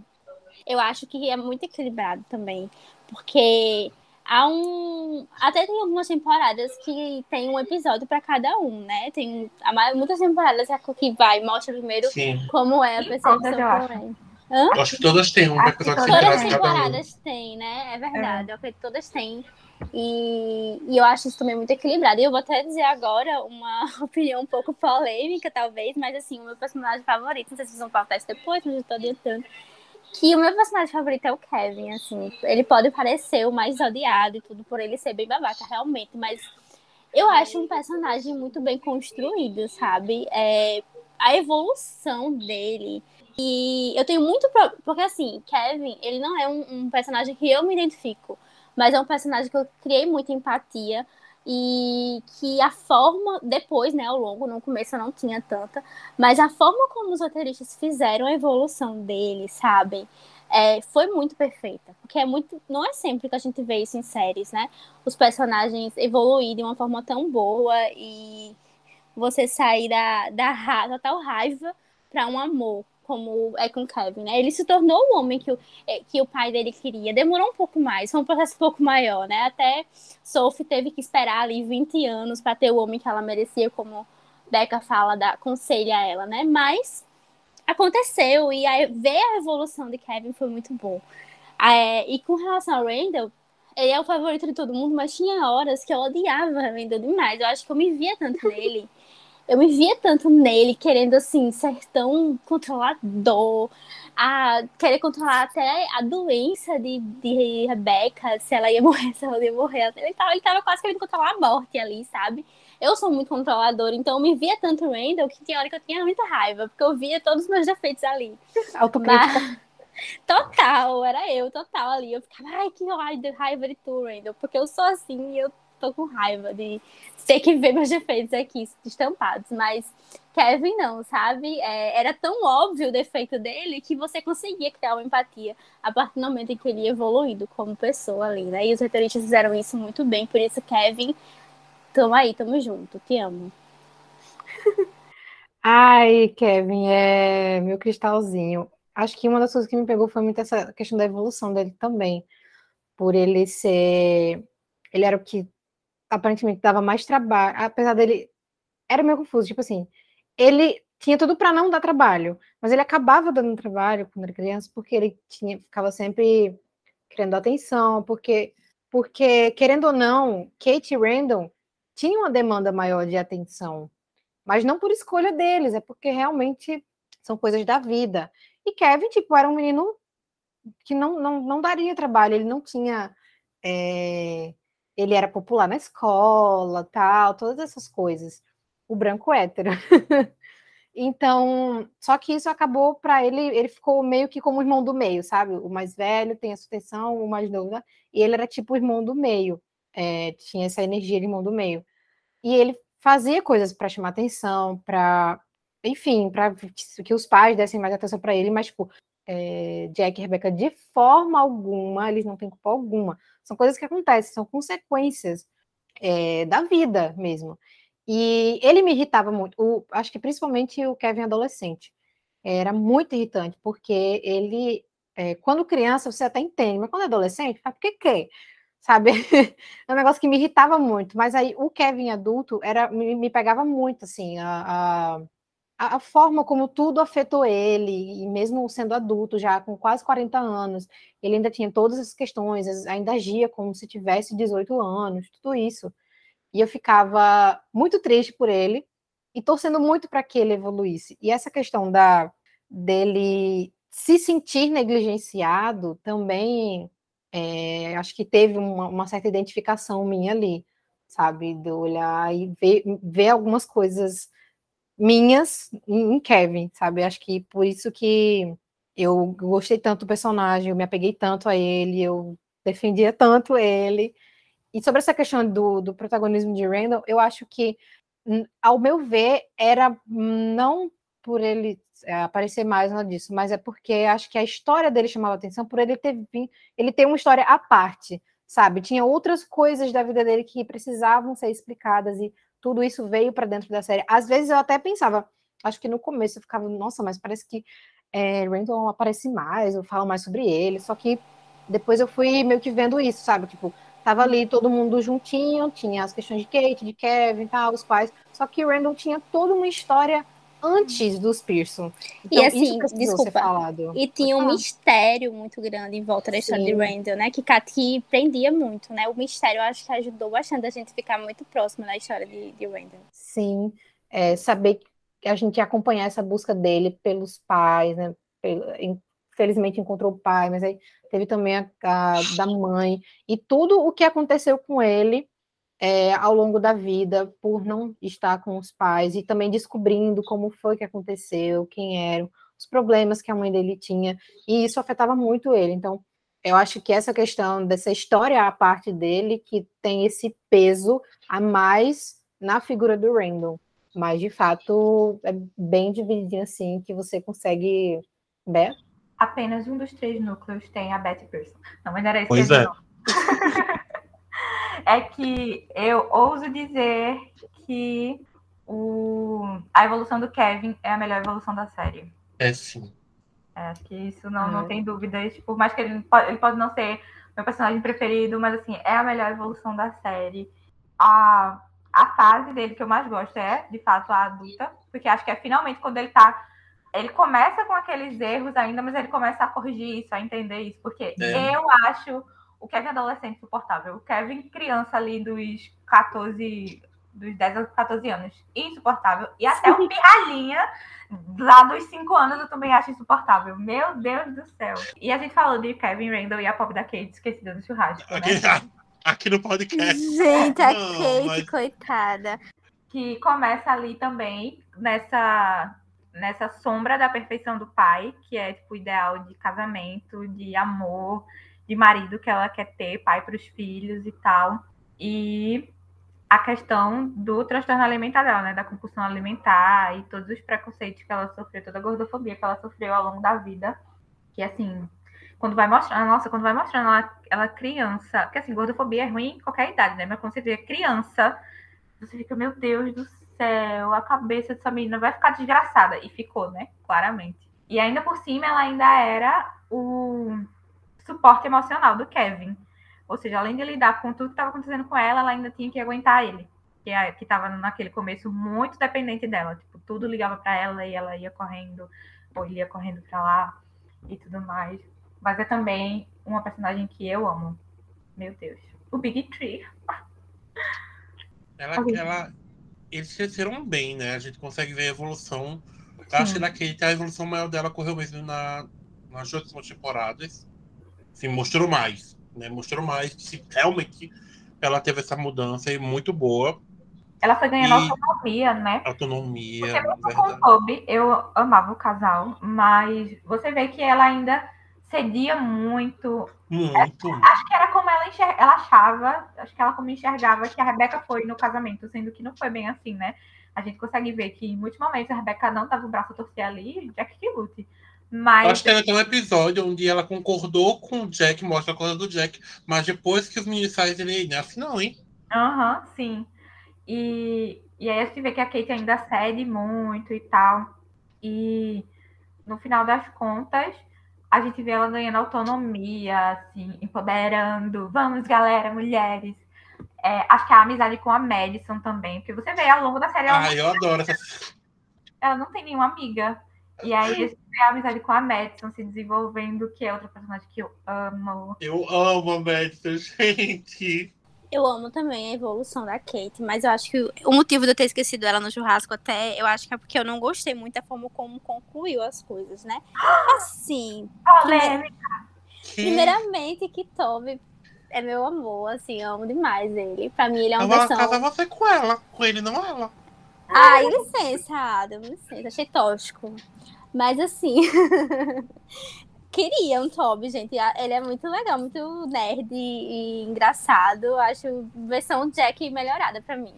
eu acho que é muito equilibrado também. Porque há um. Até tem algumas temporadas que tem um episódio para cada um, né? Tem muitas temporadas que vai, mostra primeiro Sim. como é a percepção Hã? Acho que todas têm um episódio Todas as temporadas um. têm, né? É verdade. É. Todas têm e, e, eu acho isso também muito equilibrado. E eu vou até dizer agora uma opinião um pouco polêmica, talvez, mas assim, o meu personagem favorito, não sei se vocês vão pautar isso depois, mas eu tô adiantando. Que o meu personagem favorito é o Kevin, assim. Ele pode parecer o mais odiado e tudo por ele ser bem babaca, realmente, mas eu acho um personagem muito bem construído, sabe? É, a evolução dele. E eu tenho muito. Pro... Porque, assim, Kevin, ele não é um, um personagem que eu me identifico. Mas é um personagem que eu criei muita empatia e que a forma, depois, né, ao longo, no começo eu não tinha tanta, mas a forma como os roteiristas fizeram a evolução dele, sabem? É, foi muito perfeita. Porque é muito. Não é sempre que a gente vê isso em séries, né? Os personagens evoluírem de uma forma tão boa e você sair da, da, da total raiva para um amor como é com Kevin, né? Ele se tornou o homem que o, é, que o pai dele queria. Demorou um pouco mais, foi um processo um pouco maior, né? Até Sophie teve que esperar ali 20 anos para ter o homem que ela merecia, como Becca fala, da, aconselha ela, né? Mas aconteceu e ver a evolução de Kevin foi muito bom. É, e com relação ao Randall, ele é o favorito de todo mundo, mas tinha horas que eu odiava Randall demais. Eu acho que eu me via tanto nele eu me via tanto nele, querendo, assim, ser tão controlador, a querer controlar até a doença de, de Rebecca, se ela ia morrer, se ela ia morrer. Ele tava, ele tava quase querendo controlar a morte ali, sabe? Eu sou muito controladora, então eu me via tanto Randall que tinha hora que eu tinha muita raiva, porque eu via todos os meus defeitos ali. Autocrítica. Mas... Total, era eu, total ali. Eu ficava, ai, que raiva de tu, Randall, porque eu sou assim e eu tô com raiva de ter que ver meus defeitos aqui estampados. Mas Kevin não, sabe? É, era tão óbvio o defeito dele que você conseguia criar uma empatia a partir do momento em que ele ia evoluindo como pessoa ali, né? E os roteiristas fizeram isso muito bem. Por isso, Kevin, tamo aí, tamo junto. Te amo. Ai, Kevin, é meu cristalzinho. Acho que uma das coisas que me pegou foi muito essa questão da evolução dele também. Por ele ser. Ele era o que aparentemente dava mais trabalho, apesar dele. Era meio confuso, tipo assim, ele tinha tudo para não dar trabalho, mas ele acabava dando trabalho quando era criança, porque ele tinha, ficava sempre querendo atenção, porque, porque querendo ou não, Kate Randall tinham uma demanda maior de atenção, mas não por escolha deles, é porque realmente são coisas da vida. E Kevin, tipo, era um menino que não, não, não daria trabalho, ele não tinha é, ele era popular na escola, tal, todas essas coisas. O branco hétero. então, só que isso acabou para ele, ele ficou meio que como o irmão do meio, sabe? O mais velho tem a sucessão, o mais novo, né? e ele era tipo o irmão do meio, é, tinha essa energia de irmão do meio. E ele fazia coisas para chamar atenção, para, enfim, para que os pais dessem mais atenção para ele, mas, tipo, é, Jack e Rebecca, de forma alguma, eles não têm culpa alguma. São coisas que acontecem, são consequências é, da vida mesmo. E ele me irritava muito, o, acho que principalmente o Kevin adolescente. era muito irritante, porque ele, é, quando criança, você até entende, mas quando é adolescente, por que que? Sabe? é um negócio que me irritava muito, mas aí o Kevin adulto era, me, me pegava muito, assim, a, a a forma como tudo afetou ele, e mesmo sendo adulto, já com quase 40 anos, ele ainda tinha todas essas questões, ainda agia como se tivesse 18 anos, tudo isso. E eu ficava muito triste por ele e torcendo muito para que ele evoluísse. E essa questão da dele se sentir negligenciado também, é, acho que teve uma, uma, certa identificação minha ali, sabe? De olhar e ver, ver algumas coisas minhas em Kevin, sabe? Acho que por isso que eu gostei tanto do personagem, eu me apeguei tanto a ele, eu defendia tanto ele. E sobre essa questão do, do protagonismo de Randall, eu acho que, ao meu ver, era não por ele é, aparecer mais nada disso, mas é porque acho que a história dele chamava atenção por ele ter ele ter uma história à parte, sabe? Tinha outras coisas da vida dele que precisavam ser explicadas e tudo isso veio para dentro da série. Às vezes eu até pensava, acho que no começo eu ficava, nossa, mas parece que é, Randall aparece mais, eu falo mais sobre ele, só que depois eu fui meio que vendo isso, sabe? Tipo, tava ali todo mundo juntinho, tinha as questões de Kate, de Kevin e tal, os pais, só que Randall tinha toda uma história antes dos Pearson. Então, e assim, desculpa, e tinha um mistério muito grande em volta da história Sim. de Randall, né? Que Katy prendia muito, né? O mistério eu acho que ajudou bastante a gente ficar muito próximo da história de, de Randall. Sim, é, saber que a gente ia acompanhar essa busca dele pelos pais, né? Infelizmente encontrou o pai, mas aí teve também a, a da mãe, e tudo o que aconteceu com ele é, ao longo da vida por não estar com os pais e também descobrindo como foi que aconteceu, quem eram, os problemas que a mãe dele tinha, e isso afetava muito ele. Então, eu acho que essa questão dessa história à parte dele que tem esse peso a mais na figura do Randall. Mas, de fato, é bem divididinho assim que você consegue. Beth? Apenas um dos três núcleos tem a Betty Pearson. Não, mas era isso pois é. é que eu ouso dizer que o, a evolução do Kevin é a melhor evolução da série. É sim. É, acho que isso não, não tem dúvidas. Por mais que ele pode, ele pode não ser meu personagem preferido, mas assim, é a melhor evolução da série. A, a fase dele que eu mais gosto é, de fato, a adulta, porque acho que é finalmente quando ele tá. Ele começa com aqueles erros ainda, mas ele começa a corrigir isso, a entender isso. Porque é. eu acho o Kevin adolescente suportável. O Kevin criança ali dos 14, dos 10 aos 14 anos, insuportável. E até o pirralhinha lá dos 5 anos eu também acho insuportável. Meu Deus do céu. E a gente falou de Kevin Randall e a pop da Kate esquecida do churrasco, né? Aqui, aqui no podcast. Gente, a Não, Kate, mas... coitada. Que começa ali também nessa nessa sombra da perfeição do pai, que é tipo o ideal de casamento, de amor, de marido que ela quer ter, pai para os filhos e tal. E a questão do transtorno alimentar dela, né? Da compulsão alimentar e todos os preconceitos que ela sofreu, toda a gordofobia que ela sofreu ao longo da vida. Que assim, quando vai mostrando, nossa, quando vai mostrando ela, ela criança, porque assim, gordofobia é ruim em qualquer idade, né? Mas quando você vê criança, você fica, meu Deus do céu, a cabeça dessa menina vai ficar desgraçada. E ficou, né? Claramente. E ainda por cima, ela ainda era o suporte emocional do Kevin. Ou seja, além de lidar com tudo que estava acontecendo com ela, ela ainda tinha que aguentar ele, que é, estava naquele começo muito dependente dela. Tipo, tudo ligava para ela e ela ia correndo, ou ele ia correndo para lá e tudo mais. Mas é também uma personagem que eu amo. Meu Deus. O Big Tree. Ela, ela, eles cresceram bem, né? A gente consegue ver a evolução. Acho que naquele a evolução maior dela ocorreu mesmo na, nas últimas temporadas assim, mostrou mais, né? Mostrou mais que realmente ela teve essa mudança e muito boa. Ela foi ganhando e... autonomia, né? Autonomia. Porque mesmo com o Toby, eu amava o casal, mas você vê que ela ainda cedia muito. Muito. Acho que era como ela, enxer... ela achava, acho que ela como enxergava que a Rebeca foi no casamento, sendo que não foi bem assim, né? A gente consegue ver que em muitos momentos a Rebeca não tava o braço a torcer ali, Jack que lute. Mas... Acho que tem um episódio onde ela concordou com o Jack, mostra a coisa do Jack, mas depois que os meninos saem dele, assim, não, hein? Aham, uhum, sim. E, e aí a gente vê que a Kate ainda cede muito e tal. E no final das contas, a gente vê ela ganhando autonomia, assim, empoderando. Vamos, galera, mulheres. É, acho que a amizade com a Madison também, porque você vê ao longo da série. Ela, Ah, eu adoro essa. ela não tem nenhuma amiga. E aí você vê a amizade com a Madison se desenvolvendo, que é outra personagem que eu amo. Eu amo a Madison, gente. Eu amo também a evolução da Kate, mas eu acho que o- motivo de eu ter esquecido ela no churrasco até, eu acho que é porque eu não gostei muito da forma como concluiu as coisas, né? Assim, Polêmica. Que... primeiramente que Toby é meu amor, assim, eu amo demais ele. Pra mim ele é Eu uma vou versão... casar você com ela, com ele, não ela. Ai, licença, Adam, licença, achei tóxico. Mas assim, queria um Toby, gente. Ele é muito legal, muito nerd e engraçado. Acho versão Jack melhorada pra mim.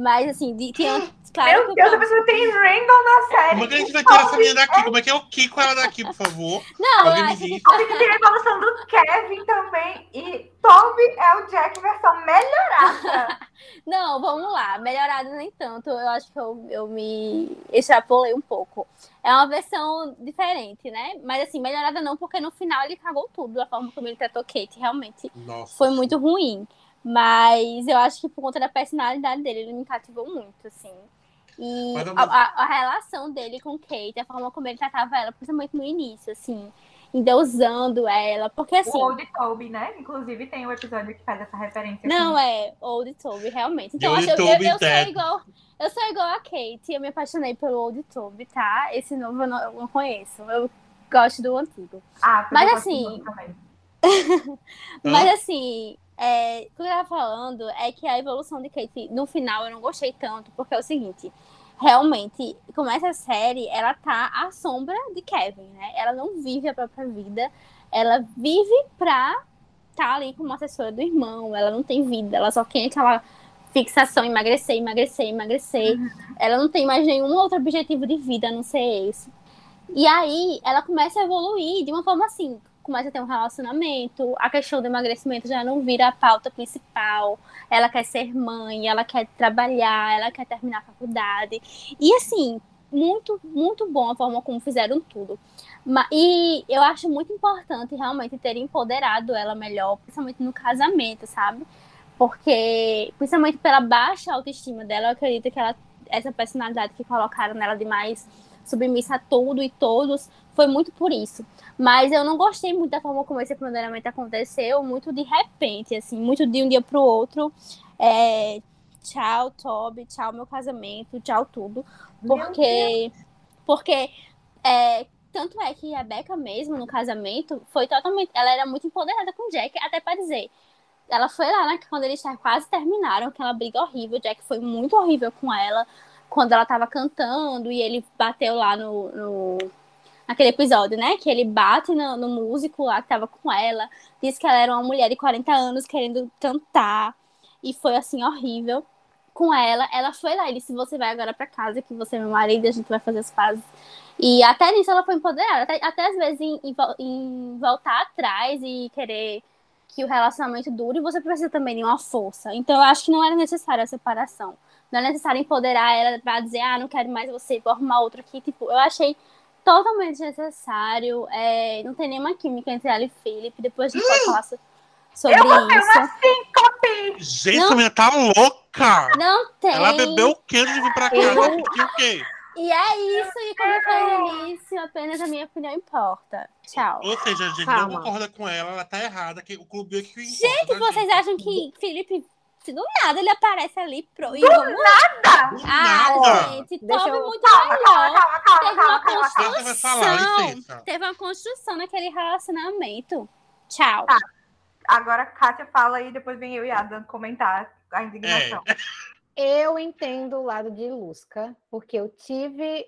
Mas assim, de, tinha, claro Meu que Deus, a pessoa tem Randall na série. Como é que a gente vai tirar essa menina daqui? Como é que eu quico ela daqui, por favor? Não, eu Alguém me acho que gente tem a evolução do Kevin também. E Toby é o Jack versão melhorada. Não, vamos lá. Melhorado nem tanto. Eu acho que eu, eu me extrapolei um pouco. É uma versão diferente, né? Mas assim, melhorada não, porque no final ele cagou tudo. A forma como ele tratou Kate realmente Nossa. foi muito ruim. Mas eu acho que por conta da personalidade dele, ele me cativou muito, assim. E Mas eu a, a- a relação dele com Kate, a forma como ele tratava ela, principalmente no início, assim, endeusando ela. Porque assim. O Old Toby, né? Inclusive tem o episódio que faz essa referência. Não, com- é Old Toby, realmente. Então, acho, eu, eu, Toby eu sou igual. Eu sou igual a Kate, eu me apaixonei pelo Old Toby, tá? Esse novo eu não, eu não conheço. Eu gosto do antigo. Ah, Mas assim, muito também. Mas assim, é, o que eu tava falando é que a evolução de Kate, no final, eu não gostei tanto, porque é o seguinte. Realmente, como essa série, ela tá à sombra de Kevin, né? Ela não vive a própria vida. Ela vive pra tá ali como assessora do irmão. Ela não tem vida. Ela só tem aquela fixação, emagrecer, emagrecer, emagrecer. Ela não tem mais nenhum outro objetivo de vida a não ser esse. E aí, ela começa a evoluir de uma forma assim. Começa a ter um relacionamento, a questão do emagrecimento já não vira a pauta principal. Ela quer ser mãe, ela quer trabalhar, ela quer terminar a faculdade. E assim, muito, muito bom a forma como fizeram tudo. E eu acho muito importante realmente ter empoderado ela melhor, principalmente no casamento, sabe? Porque, principalmente pela baixa autoestima dela, eu acredito que ela, essa personalidade que colocaram nela de mais submissa a tudo e todos, foi muito por isso. Mas eu não gostei muito da forma como esse empoderamento aconteceu, muito de repente, assim, muito de um dia pro outro. É, tchau, Toby, tchau, meu casamento, tchau, tudo. Porque, porque é, tanto é que a Becca mesmo, no casamento, foi totalmente. Ela era muito empoderada com o Jack, até para dizer. Ela foi lá, né, quando eles quase terminaram, aquela briga horrível. O Jack foi muito horrível com ela, quando ela tava cantando e ele bateu lá no. no naquele episódio, né? Que ele bate no, no músico lá que tava com ela, disse que ela era uma mulher de 40 anos querendo cantar, e foi assim, horrível com ela. Ela foi lá e disse: Você vai agora pra casa, que você é meu marido, a gente vai fazer as pazes. E até nisso ela foi empoderada, até, até às vezes em, em em voltar atrás e querer que o relacionamento dure, você precisa também de uma força. Então eu acho que não era necessária a separação. Não é necessário empoderar ela pra dizer, ah, não quero mais você, vou arrumar outro aqui. Tipo, eu achei totalmente necessário. é, não tem nenhuma química entre ela e Felipe. Depois a gente pode falar so- sobre Eu botei isso. uma síncope. Gente, Não. essa menina tá louca! Não tem. Ela bebeu o quê de vir pra cá? Eu- Ela assistiu o quê? E é isso, e como eu falei no início, apenas a minha opinião importa. Tchau. Ou seja, a gente Calma. não concorda com ela, ela tá errada, que o clube é que Gente, importa, tá, vocês gente? acham que Felipe, se do nada ele aparece ali pro. E vamos... Do Ah, nada! gente, Deixa Toby eu- muito Calma, melhor. calma, calma, Teve calma, uma falar, construção. Teve uma construção naquele relacionamento. Tchau. Tá. Agora, Kátia fala e depois vem eu e Adam comentar a indignação. Eu entendo o lado de Lusca, porque eu tive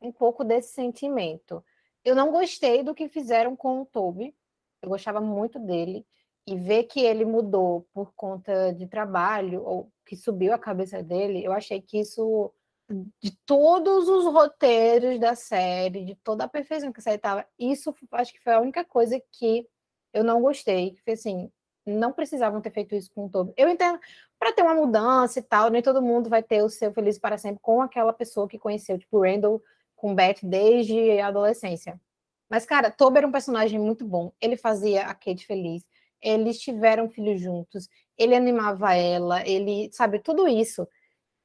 um pouco desse sentimento. Eu não gostei do que fizeram com o Toby. Eu gostava muito dele. E ver que ele mudou por conta de trabalho, ou que subiu a cabeça dele, eu achei que isso, de todos os roteiros da série, de toda a perfeição que a série estava, isso acho que foi a única coisa que eu não gostei. Que foi assim, não precisavam ter feito isso com o Toby. Eu entendo para ter uma mudança e tal, nem todo mundo vai ter o seu feliz para sempre com aquela pessoa que conheceu, tipo Randall com Beth desde a adolescência. Mas, cara, Toby era um personagem muito bom. Ele fazia a Kate feliz. Eles tiveram filhos juntos. Ele animava ela. Ele, sabe, tudo isso.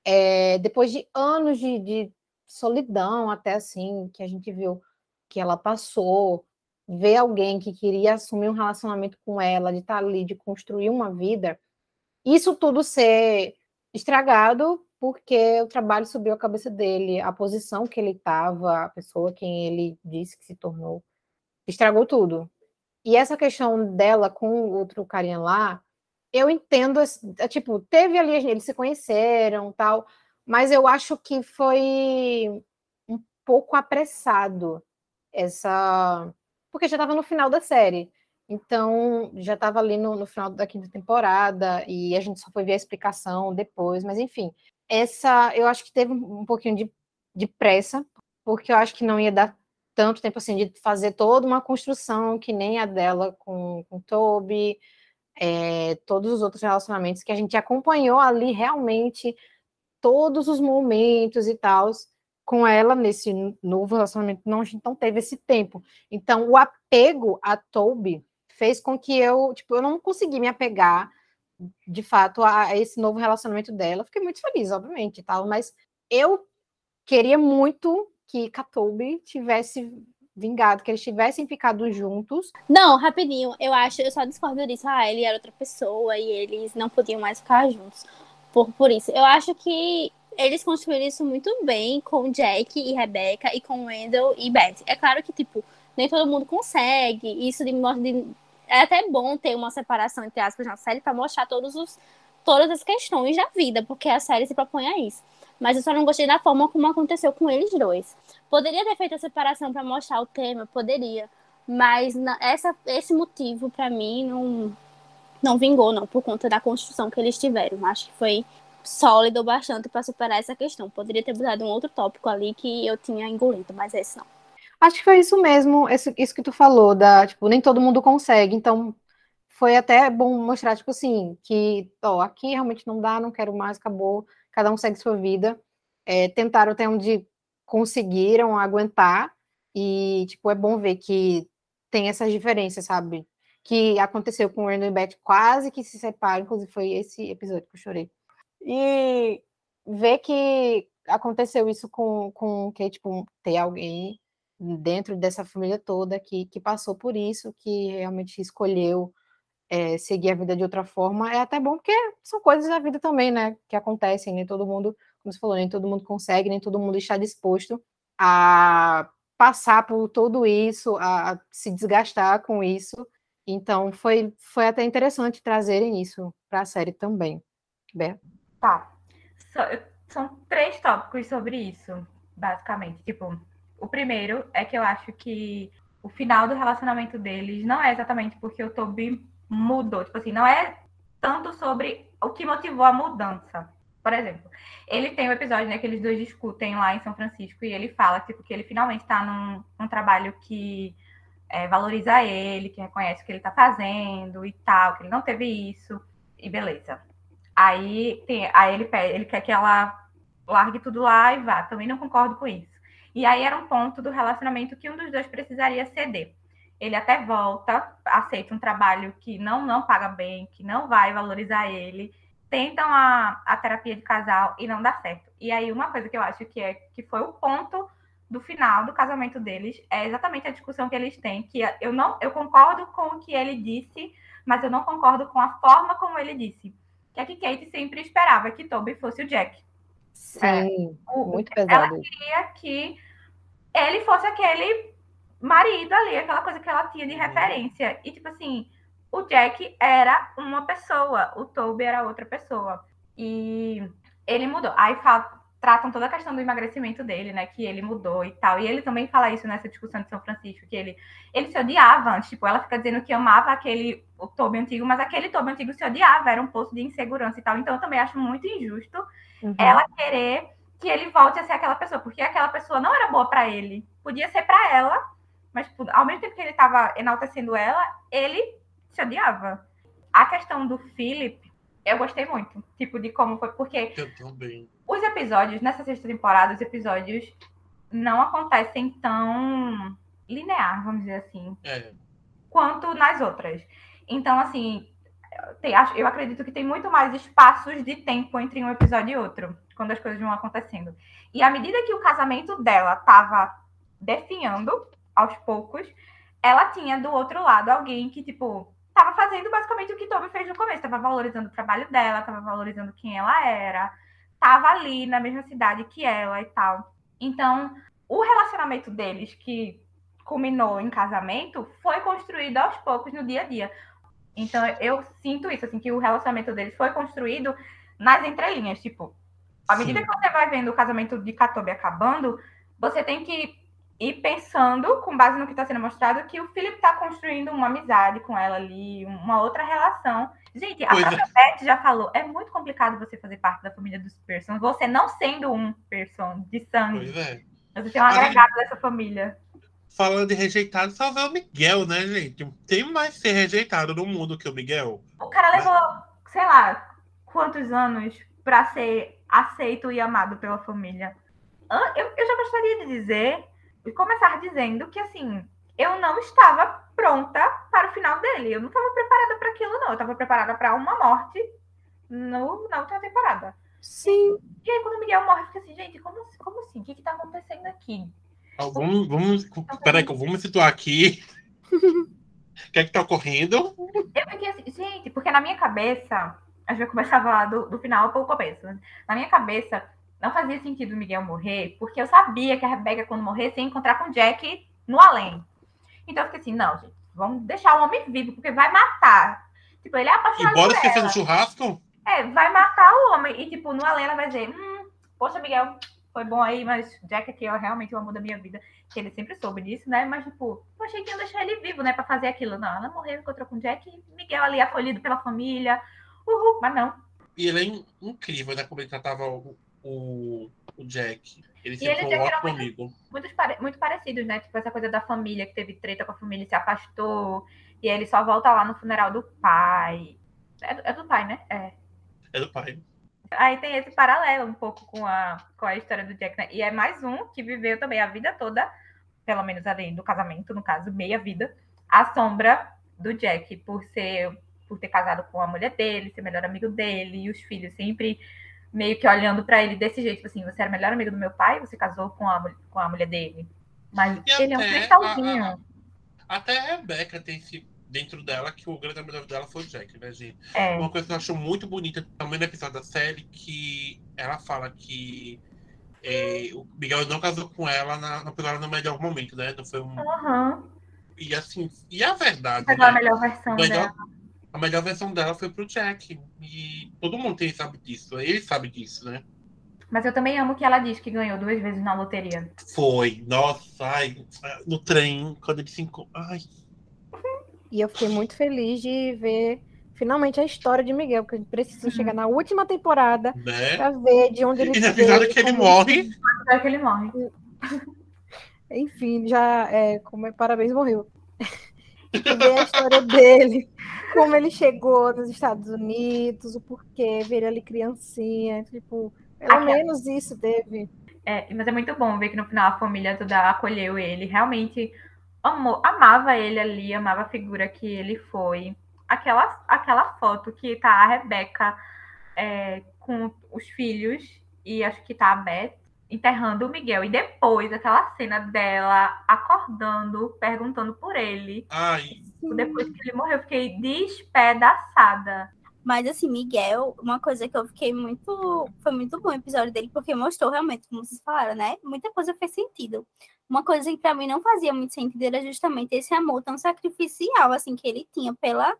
É, depois de anos de, de solidão, até assim, que a gente viu que ela passou, ver alguém que queria assumir um relacionamento com ela, de estar ali, de construir uma vida, isso tudo ser estragado porque o trabalho subiu a cabeça dele, a posição que ele estava, a pessoa quem ele disse que se tornou, estragou tudo. E essa questão dela com o outro carinha lá, eu entendo, é, tipo, teve ali, eles se conheceram, tal, mas eu acho que foi um pouco apressado essa, porque já estava no final da série. Então, já estava ali no, no, final da quinta temporada e a gente só foi ver a explicação depois, mas enfim, essa eu acho que teve um pouquinho de, de pressa, porque eu acho que não ia dar tanto tempo assim de fazer toda uma construção que nem a dela com, com Toby, é, todos os outros relacionamentos que a gente acompanhou ali realmente todos os momentos e tal com ela nesse novo relacionamento não a gente não teve esse tempo. Então o apego a Toby fez com que eu tipo eu não consegui me apegar de fato a, esse novo relacionamento dela. Fiquei muito feliz obviamente tal mas eu queria muito que Katobi tivesse vingado, que eles tivessem ficado juntos. Não, rapidinho, eu acho, eu só discordo disso. Ah, ele era outra pessoa e eles não podiam mais ficar juntos. Por, por isso, eu acho que eles construíram isso muito bem com Jack e Rebecca e com Wendell e Beth. É claro que, tipo, nem todo mundo consegue. Isso de, de é até bom ter uma separação, entre aspas, na série para mostrar todos os, todas as questões da vida, porque a série se propõe a isso mas eu só não gostei da forma como aconteceu com eles dois. Poderia ter feito a separação para mostrar o tema, poderia, mas essa, esse motivo para mim não não vingou não por conta da construção que eles tiveram. Acho que foi sólido bastante para superar essa questão. Poderia ter usado um outro tópico ali que eu tinha engolido, mas esse não. Acho que foi isso mesmo, isso, isso que tu falou, da, tipo, nem todo mundo consegue, então foi até bom mostrar, tipo assim, que, ó, aqui realmente não dá, não quero mais, acabou, cada um segue sua vida. É, tentaram até onde conseguiram aguentar, e, tipo, é bom ver que tem essas diferenças, sabe? Que aconteceu com o Erno e Beth, quase que se separam, inclusive foi esse episódio que eu chorei. E ver que aconteceu isso com, com que, tipo, ter alguém dentro dessa família toda que, que passou por isso, que realmente escolheu é, seguir a vida de outra forma, é até bom, porque são coisas da vida também, né? Que acontecem, nem todo mundo, como você falou, nem todo mundo consegue, nem todo mundo está disposto a passar por tudo isso, a, se desgastar com isso. Então, foi, foi até interessante trazerem isso para a série também. Bé? Tá. So, são três tópicos sobre isso, basicamente. Tipo, o primeiro é que eu acho que o final do relacionamento deles não é exatamente porque o Toby mudou. Tipo assim, não é tanto sobre o que motivou a mudança. Por exemplo, ele tem um episódio né, que eles dois discutem lá em São Francisco e ele fala tipo, que ele finalmente está num, num, trabalho que é, valoriza ele, que reconhece o que ele está fazendo e tal, que ele não teve isso, e beleza. Aí, tem, aí ele, ele quer que ela largue tudo lá e vá. Também não concordo com isso. E aí era um ponto do relacionamento que um dos dois precisaria ceder ele até volta, aceita um trabalho que não, não paga bem, que não vai valorizar ele, tentam a, a terapia de casal e não dá certo. E aí, uma coisa que eu acho que, é, que foi o ponto do final do casamento deles é exatamente a discussão que eles têm, que eu não eu concordo com o que ele disse, mas eu não concordo com a forma como ele disse. Que é que Kate sempre esperava que Toby fosse o Jack. Sim, é, o, muito pesado. Ela queria que ele fosse aquele marido ali, aquela coisa que ela tinha de uhum. referência. E, tipo assim, o Jack era uma pessoa, o Toby era outra pessoa. E ele mudou. Aí fala, tratam toda a questão do emagrecimento dele, né? Que ele mudou e tal. E ele também fala isso nessa discussão de São Francisco, que ele, ele se odiava antes. Tipo, ela fica dizendo que amava aquele, o Toby antigo, mas aquele Toby antigo se odiava, era um poço de insegurança e tal. Então eu também acho muito injusto uhum. ela querer que ele volte a ser aquela pessoa, porque aquela pessoa não era boa para ele. Podia ser para ela, mas, tipo, ao mesmo tempo que ele estava enaltecendo ela, ele se odiava. A questão do Philip, eu gostei muito. Tipo, de como foi. Porque. Eu também. Os episódios, nessa sexta temporada, os episódios não acontecem tão linear, vamos dizer assim, É. quanto nas outras. Então, assim, tem- eu acredito que tem muito mais espaços de tempo entre um episódio e outro, quando as coisas vão acontecendo. E à medida que o casamento dela estava definhando, aos poucos, ela tinha do outro lado alguém que, tipo, estava fazendo basicamente o que Toby fez no começo, estava valorizando o trabalho dela, estava valorizando quem ela era, estava ali na mesma cidade que ela e tal. Então, o relacionamento deles, que culminou em casamento, foi construído aos poucos no dia a dia. Então, eu sinto isso, assim, que o relacionamento deles foi construído nas entrelinhas. Tipo, à medida Sim. que você vai vendo o casamento de Katobi acabando, você tem que ir pensando, com base no que está sendo mostrado, que o Philip está construindo uma amizade com ela ali, uma outra relação. Gente, a é. própria Beth já falou, é muito complicado você fazer parte da família dos Pearson, você não sendo um Pearson de sangue, Pois é. você ser um Mas- agregado dessa família. Falando de rejeitado, só vê o Miguel, né, gente? Tem mais ser rejeitado no mundo que o Miguel. O cara levou, sei lá, quantos anos para ser aceito e amado pela família. Eu, eu já gostaria de dizer, e começar dizendo que, assim, eu não estava pronta para o final dele. Eu não estava preparada para aquilo, não. Eu estava preparada para uma morte no, na última temporada. Sim. E aí, quando o Miguel morre, eu fico assim, gente, como, assim- como assim? O que está acontecendo aqui? Ah, Vamos, vamos, peraí, que eu vou me situar aqui. O que é que tá ocorrendo? Eu fiquei assim, gente, porque na minha cabeça, a gente vai começar a falar do, do final para o começo. né? Na minha cabeça, não fazia sentido o Miguel morrer, porque eu sabia que a Rebeca, quando morresse, ia encontrar com o Jack no além. Então eu fiquei assim, não, gente, vamos deixar o homem vivo, porque vai matar. Tipo, ele é apaixonado bora por esquecer ela. do churrasco? É, vai matar o homem. E, tipo, no além ela vai dizer, hum, poxa, Miguel, foi bom aí, mas Jack aqui é realmente o amor da minha vida. Que ele sempre soube disso, né? Mas, tipo, eu achei que ia deixar ele vivo, né? Pra fazer aquilo. Não, ela morreu, encontrou com Jack, e Miguel ali acolhido pela família. Uhul, mas não. E ele é in- incrível, né? Como ele tratava o, o, o Jack. Ele ele sempre foi já um era ótimo muito- muito parecidos, né? Tipo, essa coisa da família, que teve treta com a família e se afastou. E aí ele só volta lá no funeral do pai. É do, é do pai, né? É. É do pai. Aí tem esse paralelo um pouco com a, com a história do Jack, né? E é mais um que viveu também a vida toda, pelo menos além do casamento, no caso, meia vida, a sombra do Jack, por ser, por ter casado com a mulher dele, ser melhor amigo dele, e os filhos sempre meio que olhando pra ele desse jeito, tipo assim, você era melhor amigo do meu pai, você casou com a, com a mulher dele. Mas E ele é um cristalzinho. a- Até a Rebecca tem esse dentro dela que o grande amor dela foi o Jack, né, gente? É, Uma coisa que eu acho muito bonita também no episódio da série, que ela fala que é, o Miguel não casou com ela na, na, ela no melhor momento, né? Não foi um. aham. E assim, e a verdade, a né? melhor versão O melhor- dela. A melhor versão dela foi pro Jack. E todo mundo tem, sabe disso. Ele sabe disso, né? Mas eu também amo que ela diz que ganhou duas vezes na loteria. Foi. Nossa, ai, no trem, quando ele se encontra. Ai, E eu fiquei muito feliz de ver finalmente a história de Miguel, porque a gente precisa chegar na última temporada né? pra ver de onde ele E na verdade que ele morre. É que ele morre. Enfim, já é, como é, parabéns, morreu. ver a história dele, como ele chegou nos Estados Unidos, o porquê, ver ele criancinha, tipo, pelo menos isso teve. É, mas é muito bom ver que no final a família toda acolheu ele, realmente amou, amava ele ali, amava a figura que ele foi. Aquela, aquela foto que tá a Rebeca é, com os filhos e acho que tá a Beth enterrando o Miguel. E depois aquela cena dela acordando, perguntando por ele. Ai, Depois que ele morreu, eu fiquei despedaçada. Mas assim, Miguel, uma coisa que eu fiquei muito. Foi muito bom o episódio dele, porque mostrou realmente, como vocês falaram, né? Muita coisa fez sentido. Uma coisa que pra mim não fazia muito sentido era justamente esse amor tão sacrificial, assim, que ele tinha pela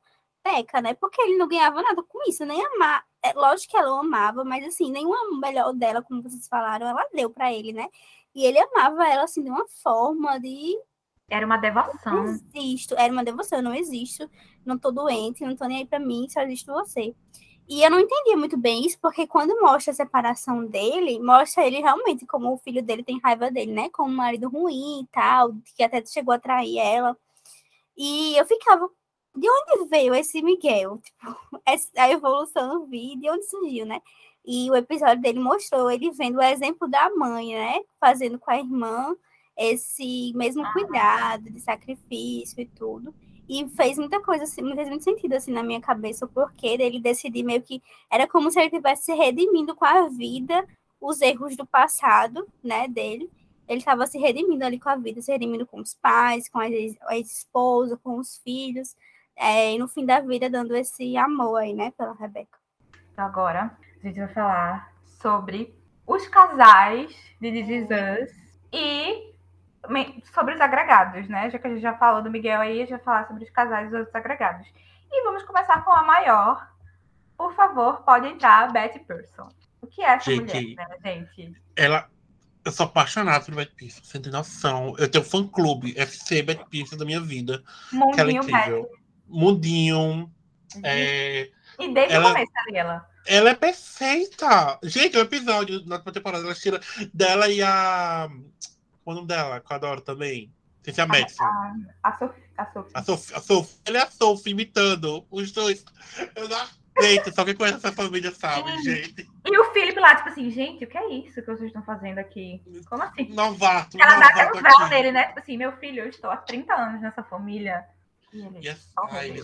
Beca, né? Porque ele não ganhava nada com isso, nem amar. É, lógico que ela o amava, mas assim, nenhuma melhor dela, como vocês falaram, ela deu pra ele, né? E ele amava ela, assim, de uma forma de Era uma não devoção. existo, era uma devoção, eu não existo, não tô doente, não tô nem aí pra mim, só existe você. E eu não entendia muito bem isso, porque quando mostra a separação dele, mostra ele realmente como o filho dele tem raiva dele, né? Como um marido ruim e tal, que até chegou a trair ela. E eu ficava, de onde veio esse Miguel? Tipo, essa- a evolução no vídeo, de onde surgiu, né? E o episódio dele mostrou ele vendo o exemplo da mãe, né? Fazendo com a irmã esse mesmo cuidado de sacrifício e tudo. E fez muita coisa, assim, fez muito sentido assim na minha cabeça o porquê dele decidir meio que era como se ele tivesse se redimindo com a vida os erros do passado, né, dele. Ele estava se redimindo ali com a vida, se redimindo com os pais, com a esposa, com os filhos, é, e no fim da vida dando esse amor aí, né, pela Rebeca. Então agora a gente vai falar sobre os casais de This Is Us e sobre os agregados, né? Já que a gente já falou do Miguel aí, a gente vai falar sobre os casais e os outros agregados. E vamos começar com a maior. Por favor, pode entrar, Betty Pearson. O que é essa gente, mulher, né, gente? Ela. Eu sou apaixonado por Betty Pearson, tem noção. Eu tenho um fã-clube, FC Betty Pearson da minha vida. Mundinho, que ela é incrível. Betty. Mundinho. Uhum. É... E desde ela... o começo ali, ela. Ela é perfeita! Gente, o episódio na temporada, ela tira dela e a qual o nome dela? Que eu adoro também. Ser a Madison. A, a, Sophie, a Sophie. A Sophie. A Sophie. Ela é a Sophie imitando os dois. Eu não aceito. Só quem conhece essa família sabe, Sim. gente. E o Felipe lá, tipo assim, gente, o que é isso que vocês estão fazendo aqui? Como assim? Novato. Ela dá até um véu nele, né? Tipo assim, meu filho, eu estou há 30 anos nessa família. E ele, yes. Ai,